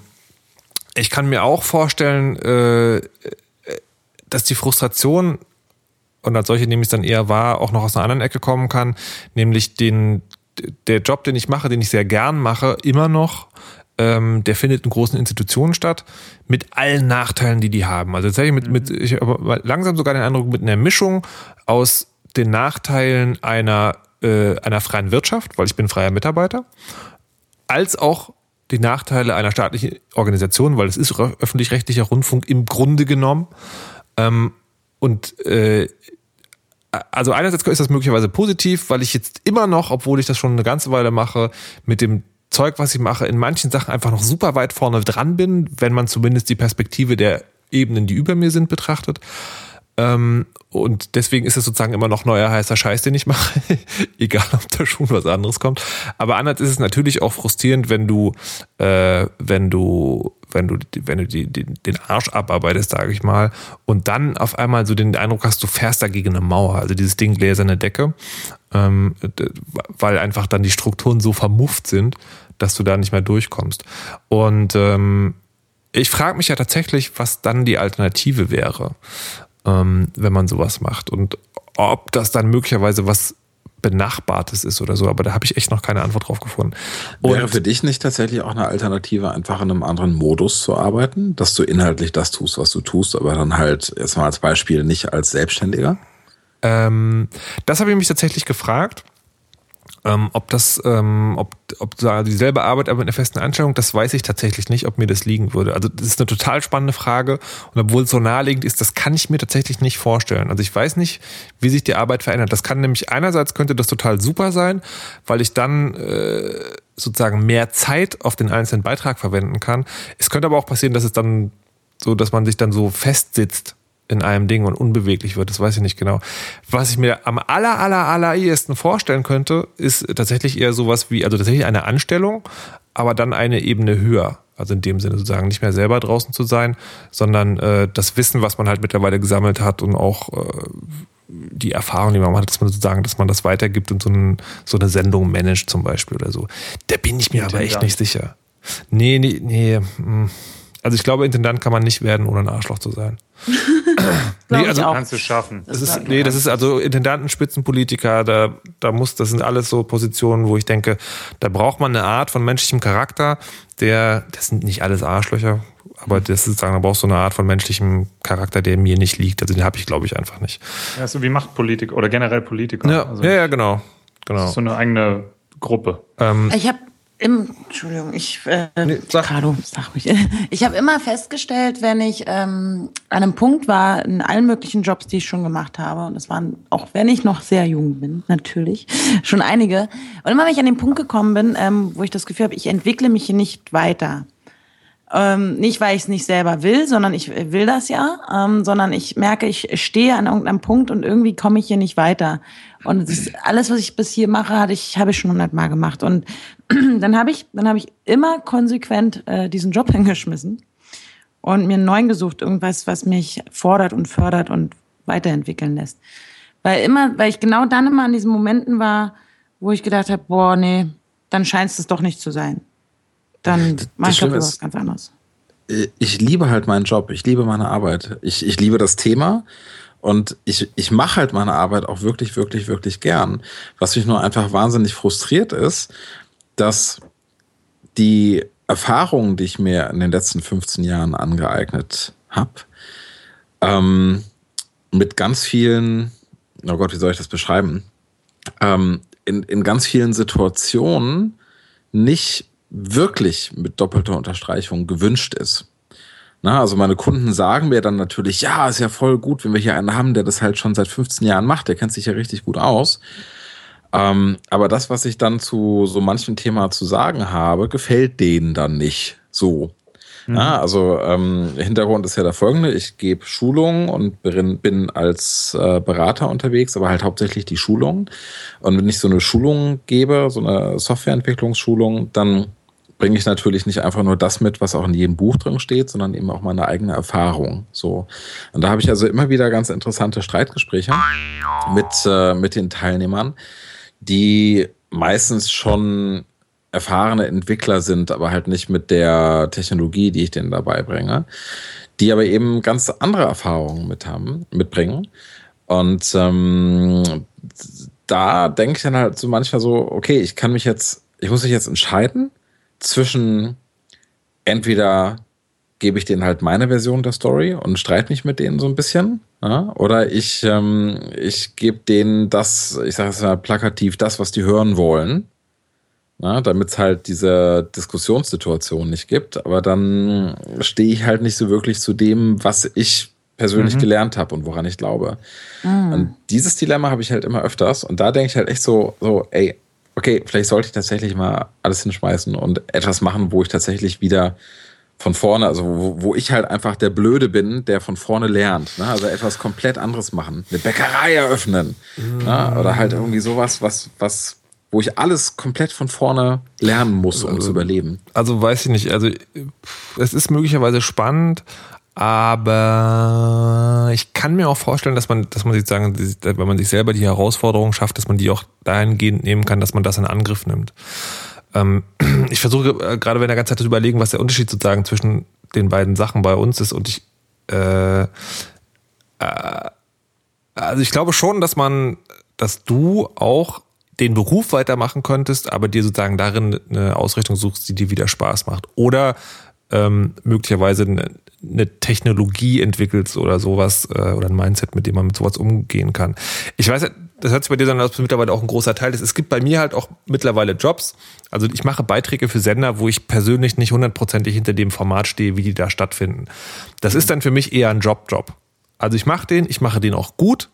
ich kann mir auch vorstellen, äh, dass die Frustration und als solche nehme ich es dann eher wahr, auch noch aus einer anderen Ecke kommen kann, nämlich den der Job, den ich mache, den ich sehr gern mache, immer noch, ähm, der findet in großen Institutionen statt, mit allen Nachteilen, die die haben. Also tatsächlich mit, mit ich habe langsam sogar den Eindruck, mit einer Mischung aus den Nachteilen einer, äh, einer freien Wirtschaft, weil ich bin freier Mitarbeiter, als auch die Nachteile einer staatlichen Organisation, weil es ist öffentlich-rechtlicher Rundfunk im Grunde genommen. Ähm, und äh, also einerseits ist das möglicherweise positiv, weil ich jetzt immer noch, obwohl ich das schon eine ganze Weile mache, mit dem Zeug, was ich mache, in manchen Sachen einfach noch super weit vorne dran bin, wenn man zumindest die Perspektive der Ebenen, die über mir sind, betrachtet. Ähm, und deswegen ist es sozusagen immer noch neuer heißer Scheiß, den ich mache, egal ob da schon was anderes kommt. Aber anders ist es natürlich auch frustrierend, wenn du, äh, wenn du, wenn du, wenn du die, die, den Arsch abarbeitest, sage ich mal, und dann auf einmal so den Eindruck hast, du fährst da gegen eine Mauer, also dieses Ding gläserne Decke, ähm, weil einfach dann die Strukturen so vermufft sind, dass du da nicht mehr durchkommst. Und ähm, ich frage mich ja tatsächlich, was dann die Alternative wäre ähm, wenn man sowas macht. Und ob das dann möglicherweise was Benachbartes ist oder so, aber da habe ich echt noch keine Antwort drauf gefunden. Und Wäre für dich nicht tatsächlich auch eine Alternative, einfach in einem anderen Modus zu arbeiten, dass du inhaltlich das tust, was du tust, aber dann halt jetzt mal als Beispiel nicht als Selbstständiger? Ähm, das habe ich mich tatsächlich gefragt. Ähm, ob das, ähm, ob, ob dieselbe Arbeit, aber mit einer festen Anstellung, das weiß ich tatsächlich nicht, ob mir das liegen würde. Also das ist eine total spannende Frage und obwohl es so naheliegend ist, das kann ich mir tatsächlich nicht vorstellen. Also ich weiß nicht, wie sich die Arbeit verändert. Das kann nämlich einerseits könnte das total super sein, weil ich dann äh, sozusagen mehr Zeit auf den einzelnen Beitrag verwenden kann. Es könnte aber auch passieren, dass es dann so, dass man sich dann so festsitzt in einem Ding und unbeweglich wird, das weiß ich nicht genau. Was ich mir am aller, aller, aller ehesten vorstellen könnte, ist tatsächlich eher sowas wie, also tatsächlich eine Anstellung, aber dann eine Ebene höher. Also in dem Sinne sozusagen nicht mehr selber draußen zu sein, sondern äh, das Wissen, was man halt mittlerweile gesammelt hat und auch äh, die Erfahrung, die man hat, dass man sozusagen, dass man das weitergibt und so, ein, so eine Sendung managt zum Beispiel oder so. Da bin ich mir aber echt nicht sicher. Nee, nee, nee. Hm. Also ich glaube, Intendant kann man nicht werden, ohne ein Arschloch zu sein. Nee, also kannst du schaffen. Das, ist, nee, das ist also Intendanten, Spitzenpolitiker, da, da muss, das sind alles so Positionen, wo ich denke, da braucht man eine Art von menschlichem Charakter, der, das sind nicht alles Arschlöcher, aber das ist sagen, da brauchst du eine Art von menschlichem Charakter, der mir nicht liegt. Also den habe ich, glaube ich, einfach nicht. Ja, so wie Machtpolitiker oder generell Politiker. Ja, also, ja, ja, genau. genau. Das ist so eine eigene Gruppe. Ähm, ich habe im, Entschuldigung, ich, äh, nee, sag. Carlo, sag mich. Ich habe immer festgestellt, wenn ich ähm, an einem Punkt war, in allen möglichen Jobs, die ich schon gemacht habe, und das waren, auch wenn ich noch sehr jung bin, natürlich, schon einige, und immer wenn ich an den Punkt gekommen bin, ähm, wo ich das Gefühl habe, ich entwickle mich hier nicht weiter. Ähm, nicht, weil ich es nicht selber will, sondern ich will das ja, ähm, sondern ich merke, ich stehe an irgendeinem Punkt und irgendwie komme ich hier nicht weiter. Und ist, alles, was ich bis hier mache, hatte ich, habe ich schon hundertmal gemacht. Und dann habe ich, dann habe ich immer konsequent äh, diesen Job hingeschmissen und mir einen neuen gesucht, irgendwas, was mich fordert und fördert und weiterentwickeln lässt. Weil immer, weil ich genau dann immer an diesen Momenten war, wo ich gedacht habe, boah, nee, dann scheint es doch nicht zu sein. Dann mache ich doch was ganz anderes. Äh, ich liebe halt meinen Job, ich liebe meine Arbeit, ich, ich liebe das Thema und ich, ich mache halt meine Arbeit auch wirklich, wirklich, wirklich gern. Was mich nur einfach wahnsinnig frustriert ist, dass die Erfahrungen, die ich mir in den letzten 15 Jahren angeeignet habe, ähm, mit ganz vielen, oh Gott, wie soll ich das beschreiben? Ähm, in, in ganz vielen Situationen nicht wirklich mit doppelter Unterstreichung gewünscht ist. Na, also meine Kunden sagen mir dann natürlich, ja, ist ja voll gut, wenn wir hier einen haben, der das halt schon seit 15 Jahren macht, der kennt sich ja richtig gut aus. Ähm, aber das, was ich dann zu so manchem Thema zu sagen habe, gefällt denen dann nicht so. Mhm. Ja, also ähm, Hintergrund ist ja der folgende. Ich gebe Schulungen und bin, als äh, Berater unterwegs, aber halt hauptsächlich die Schulungen. Und wenn ich so eine Schulung gebe, so eine Softwareentwicklungsschulung, dann bringe ich natürlich nicht einfach nur das mit, was auch in jedem Buch drin steht, sondern eben auch meine eigene Erfahrung. So. Und da habe ich also immer wieder ganz interessante Streitgespräche mit, äh, mit den Teilnehmern, die meistens schon erfahrene Entwickler sind, aber halt nicht mit der Technologie, die ich denen dabei bringe, die aber eben ganz andere Erfahrungen mit haben, mitbringen. Und ähm, da denke ich dann halt so manchmal so, okay, ich kann mich jetzt, ich muss mich jetzt entscheiden zwischen entweder gebe ich denen halt meine Version der Story und streite mich mit denen so ein bisschen. Ja? Oder ich, ähm, ich gebe denen das, ich sage es mal plakativ, das, was die hören wollen damit es halt diese Diskussionssituation nicht gibt. Aber dann stehe ich halt nicht so wirklich zu dem, was ich persönlich mhm. gelernt habe und woran ich glaube. Mhm. Und dieses Dilemma habe ich halt immer öfters. Und da denke ich halt echt so, so, ey, okay, vielleicht sollte ich tatsächlich mal alles hinschmeißen und etwas machen, wo ich tatsächlich wieder von vorne, also wo, wo ich halt einfach der Blöde bin, der von vorne lernt. Ne? Also etwas komplett anderes machen. Eine Bäckerei eröffnen. Mhm. Ne? Oder halt irgendwie sowas, was, was wo ich alles komplett von vorne lernen muss, um also, zu überleben. Also weiß ich nicht. Also es ist möglicherweise spannend, aber ich kann mir auch vorstellen, dass man, dass man sich sagen, wenn man sich selber die Herausforderung schafft, dass man die auch dahingehend nehmen kann, dass man das in Angriff nimmt. Ähm, ich versuche äh, gerade wenn der ganze Zeit zu überlegen, was der Unterschied sozusagen zwischen den beiden Sachen bei uns ist und ich äh, äh, also ich glaube schon, dass man, dass du auch den Beruf weitermachen könntest, aber dir sozusagen darin eine Ausrichtung suchst, die dir wieder Spaß macht. Oder ähm, möglicherweise eine, eine Technologie entwickelst oder sowas äh, oder ein Mindset, mit dem man mit sowas umgehen kann. Ich weiß, das hört sich bei dir dann aus, mittlerweile auch ein großer Teil ist. Es gibt bei mir halt auch mittlerweile Jobs. Also ich mache Beiträge für Sender, wo ich persönlich nicht hundertprozentig hinter dem Format stehe, wie die da stattfinden. Das ist dann für mich eher ein Job-Job. Also ich mache den, ich mache den auch gut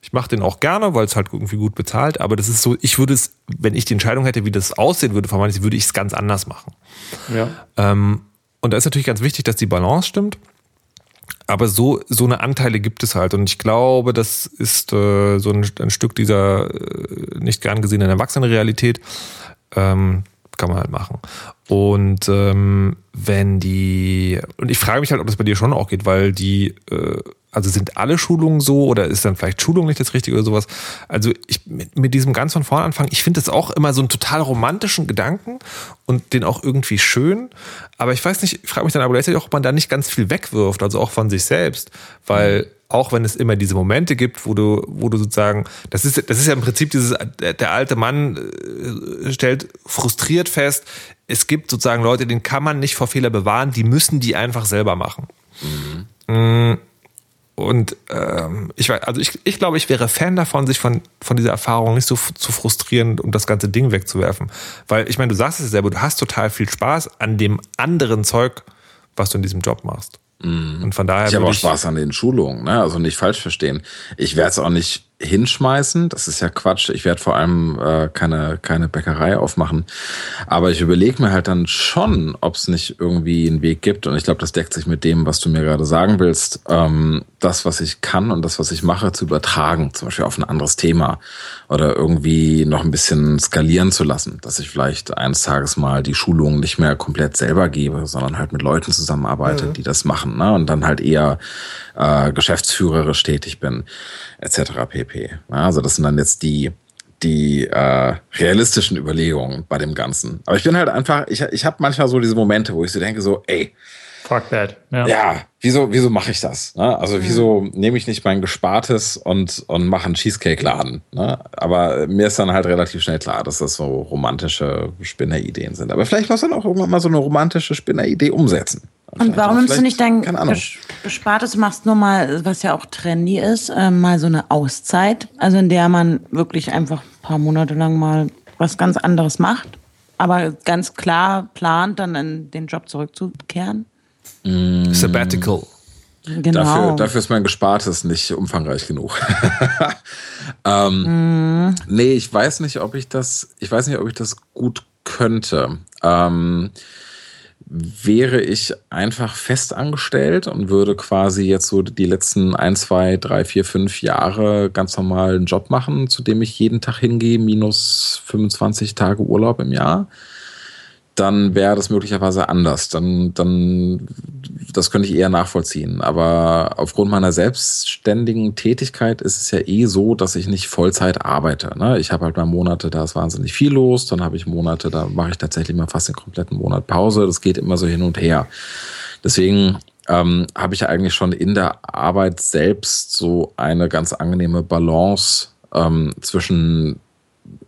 ich mache den auch gerne, weil es halt irgendwie gut bezahlt. Aber das ist so, ich würde es, wenn ich die Entscheidung hätte, wie das aussehen würde, vermeintlich, würde ich es ganz anders machen. Ja. Ähm, und da ist natürlich ganz wichtig, dass die Balance stimmt. Aber so, so eine Anteile gibt es halt. Und ich glaube, das ist äh, so ein, ein, Stück dieser äh, nicht gern gesehenen Erwachsenenrealität. Ähm, kann man halt machen. Und ähm, wenn die, und ich frage mich halt, ob das bei dir schon auch geht, weil die äh, also sind alle Schulungen so oder ist dann vielleicht Schulung nicht das Richtige oder sowas? Also ich mit, mit diesem ganz von vorne anfangen, ich finde das auch immer so einen total romantischen Gedanken und den auch irgendwie schön. Aber ich weiß nicht, ich frage mich dann aber gleichzeitig auch, ob man da nicht ganz viel wegwirft, also auch von sich selbst, weil auch wenn es immer diese Momente gibt, wo du, wo du sozusagen, das ist, das ist ja im Prinzip dieses, der alte Mann äh, stellt frustriert fest, es gibt sozusagen Leute, denen kann man nicht vor Fehler bewahren, die müssen die einfach selber machen. Mhm. Mm. Und ähm, ich weiß, also ich, ich glaube, ich wäre Fan davon, sich von, von dieser Erfahrung nicht so zu frustrieren und das ganze Ding wegzuwerfen. Weil ich meine, du sagst es selber, du hast total viel Spaß an dem anderen Zeug, was du in diesem Job machst. Mhm. Und von daher. Ich habe auch Spaß an den Schulungen, ne? Also nicht falsch verstehen. Ich werde es auch nicht hinschmeißen. Das ist ja Quatsch. Ich werde vor allem äh, keine, keine Bäckerei aufmachen. Aber ich überlege mir halt dann schon, ob es nicht irgendwie einen Weg gibt. Und ich glaube, das deckt sich mit dem, was du mir gerade sagen willst. Ähm, das, was ich kann und das, was ich mache, zu übertragen. Zum Beispiel auf ein anderes Thema. Oder irgendwie noch ein bisschen skalieren zu lassen. Dass ich vielleicht eines Tages mal die Schulung nicht mehr komplett selber gebe, sondern halt mit Leuten zusammenarbeite, mhm. die das machen. Ne? Und dann halt eher äh, geschäftsführerisch tätig bin, etc. pp. Also das sind dann jetzt die die äh, realistischen Überlegungen bei dem Ganzen. Aber ich bin halt einfach, ich, ich habe manchmal so diese Momente, wo ich so denke, so, ey, Fuck that. Ja, ja wieso, wieso mache ich das? Ne? Also wieso nehme ich nicht mein Gespartes und, und mache einen Cheesecake-Laden? Ne? Aber mir ist dann halt relativ schnell klar, dass das so romantische Spinnerideen sind. Aber vielleicht muss dann auch irgendwann mal so eine romantische Spinneridee umsetzen. Und warum nimmst du nicht dein Gespartes, machst nur mal, was ja auch trendy ist, äh, mal so eine Auszeit, also in der man wirklich einfach ein paar Monate lang mal was ganz anderes macht, aber ganz klar plant, dann in den Job zurückzukehren? Mm. Sabbatical. Genau. Dafür, dafür ist mein Gespartes nicht umfangreich genug. ähm, mm. Nee, ich weiß nicht, ob ich das, ich weiß nicht, ob ich das gut könnte. Ähm, wäre ich einfach fest angestellt und würde quasi jetzt so die letzten ein, zwei, drei, vier, fünf Jahre ganz normal einen Job machen, zu dem ich jeden Tag hingehe, minus 25 Tage Urlaub im Jahr, dann wäre das möglicherweise anders. Dann, dann, das könnte ich eher nachvollziehen. Aber aufgrund meiner selbstständigen Tätigkeit ist es ja eh so, dass ich nicht Vollzeit arbeite. Ne? Ich habe halt mal Monate, da ist wahnsinnig viel los. Dann habe ich Monate, da mache ich tatsächlich mal fast den kompletten Monat Pause. Das geht immer so hin und her. Deswegen ähm, habe ich eigentlich schon in der Arbeit selbst so eine ganz angenehme Balance ähm, zwischen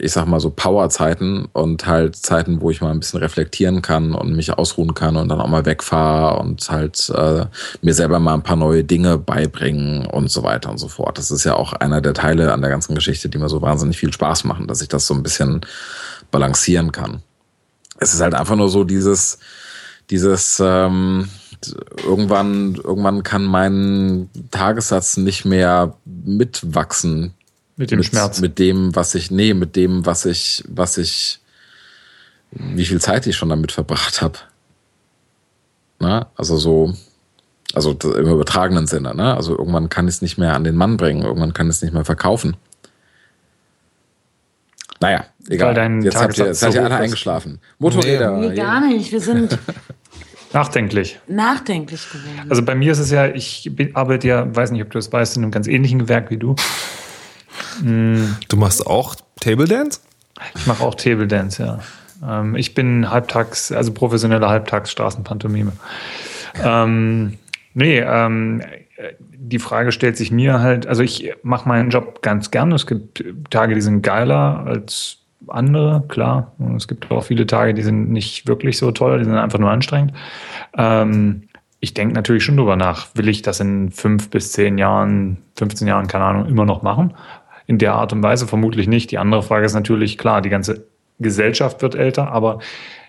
ich sag mal so Powerzeiten und halt Zeiten, wo ich mal ein bisschen reflektieren kann und mich ausruhen kann und dann auch mal wegfahre und halt äh, mir selber mal ein paar neue Dinge beibringen und so weiter und so fort. Das ist ja auch einer der Teile an der ganzen Geschichte, die mir so wahnsinnig viel Spaß machen, dass ich das so ein bisschen balancieren kann. Es ist halt einfach nur so dieses, dieses, ähm, irgendwann, irgendwann kann mein Tagessatz nicht mehr mitwachsen mit dem mit, Schmerz. Mit dem, was ich, nee, mit dem, was ich, was ich, wie viel Zeit ich schon damit verbracht habe. Na, also so, also im übertragenen Sinne, ne? Also irgendwann kann ich es nicht mehr an den Mann bringen, irgendwann kann ich es nicht mehr verkaufen. Naja, egal. Jetzt habt ihr, jetzt seid ihr alle eingeschlafen. Motorräder. Nee, gar nicht. Wir sind nachdenklich. Nachdenklich geworden. Also bei mir ist es ja, ich arbeite ja, weiß nicht, ob du das weißt, in einem ganz ähnlichen Gewerk wie du. Du machst auch Table Dance? Ich mache auch Table Dance, ja. Ähm, ich bin halbtags, also professioneller Halbtags-Straßenpantomime. Ähm, nee, ähm, die Frage stellt sich mir halt, also ich mache meinen Job ganz gerne. Es gibt Tage, die sind geiler als andere, klar. Und es gibt auch viele Tage, die sind nicht wirklich so toll, die sind einfach nur anstrengend. Ähm, ich denke natürlich schon drüber nach, will ich das in fünf bis zehn Jahren, 15 Jahren, keine Ahnung, immer noch machen? In der Art und Weise vermutlich nicht. Die andere Frage ist natürlich, klar, die ganze Gesellschaft wird älter, aber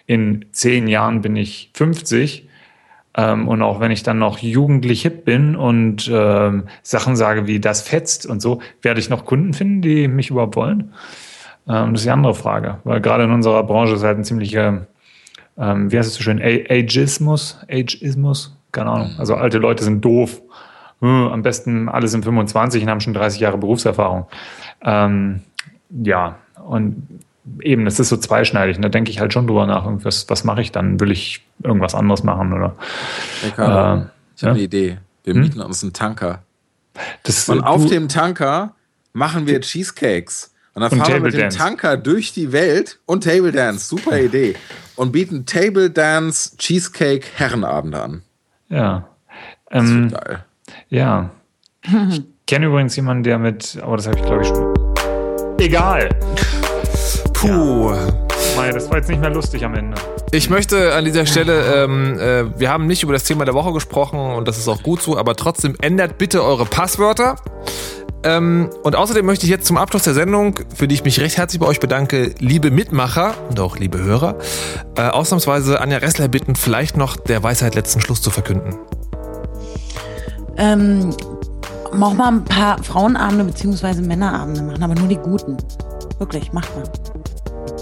in zehn Jahren bin ich 50. Ähm, und auch wenn ich dann noch jugendlich hip bin und ähm, Sachen sage wie das fetzt und so, werde ich noch Kunden finden, die mich überhaupt wollen? Ähm, das ist die andere Frage, weil gerade in unserer Branche ist halt ein ziemlicher, ähm, wie heißt es so schön, Ageismus, Ageismus, keine Ahnung. Also alte Leute sind doof hm, am besten alle sind 25 und haben schon 30 Jahre Berufserfahrung. Ähm, ja, und eben, das ist so zweischneidig. Und da denke ich halt schon drüber nach, was, was mache ich dann? Will ich irgendwas anderes machen? Oder, hey Carlo, äh, ich habe ja? eine Idee. Wir hm? mieten uns einen Tanker. Das, und auf dem Tanker machen wir Cheesecakes. Und dann und fahren wir mit dem Tanker durch die Welt und Table Dance. Super Idee. Und bieten Table Dance Cheesecake Herrenabende an. Ja. Das ähm, geil. Ja. Ich kenne übrigens jemanden, der mit, aber das habe ich glaube ich schon. Egal. Puh. Ja. Mei, das war jetzt nicht mehr lustig am Ende. Ich möchte an dieser Stelle, ähm, äh, wir haben nicht über das Thema der Woche gesprochen und das ist auch gut so, aber trotzdem ändert bitte eure Passwörter. Ähm, und außerdem möchte ich jetzt zum Abschluss der Sendung, für die ich mich recht herzlich bei euch bedanke, liebe Mitmacher und auch liebe Hörer, äh, ausnahmsweise Anja Ressler bitten, vielleicht noch der Weisheit letzten Schluss zu verkünden. Ähm, auch mal ein paar Frauenabende bzw. Männerabende machen, aber nur die guten. Wirklich, macht mal.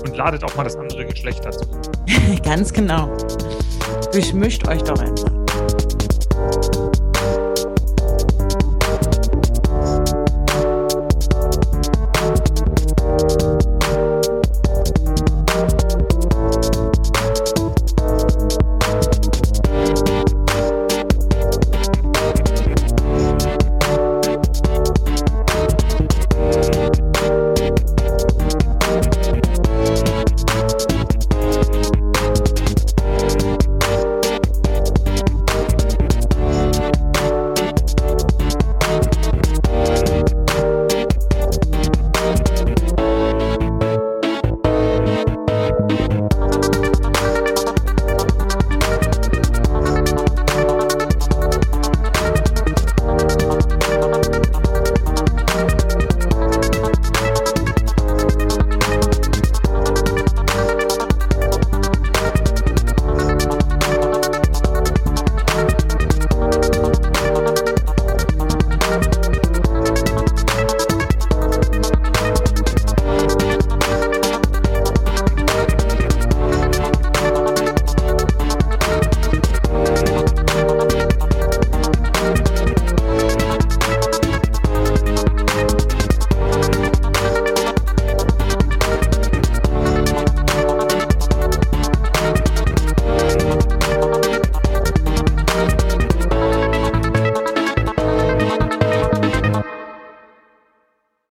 Und ladet auch mal das andere Geschlecht dazu. Ganz genau. Durchmischt euch doch einfach.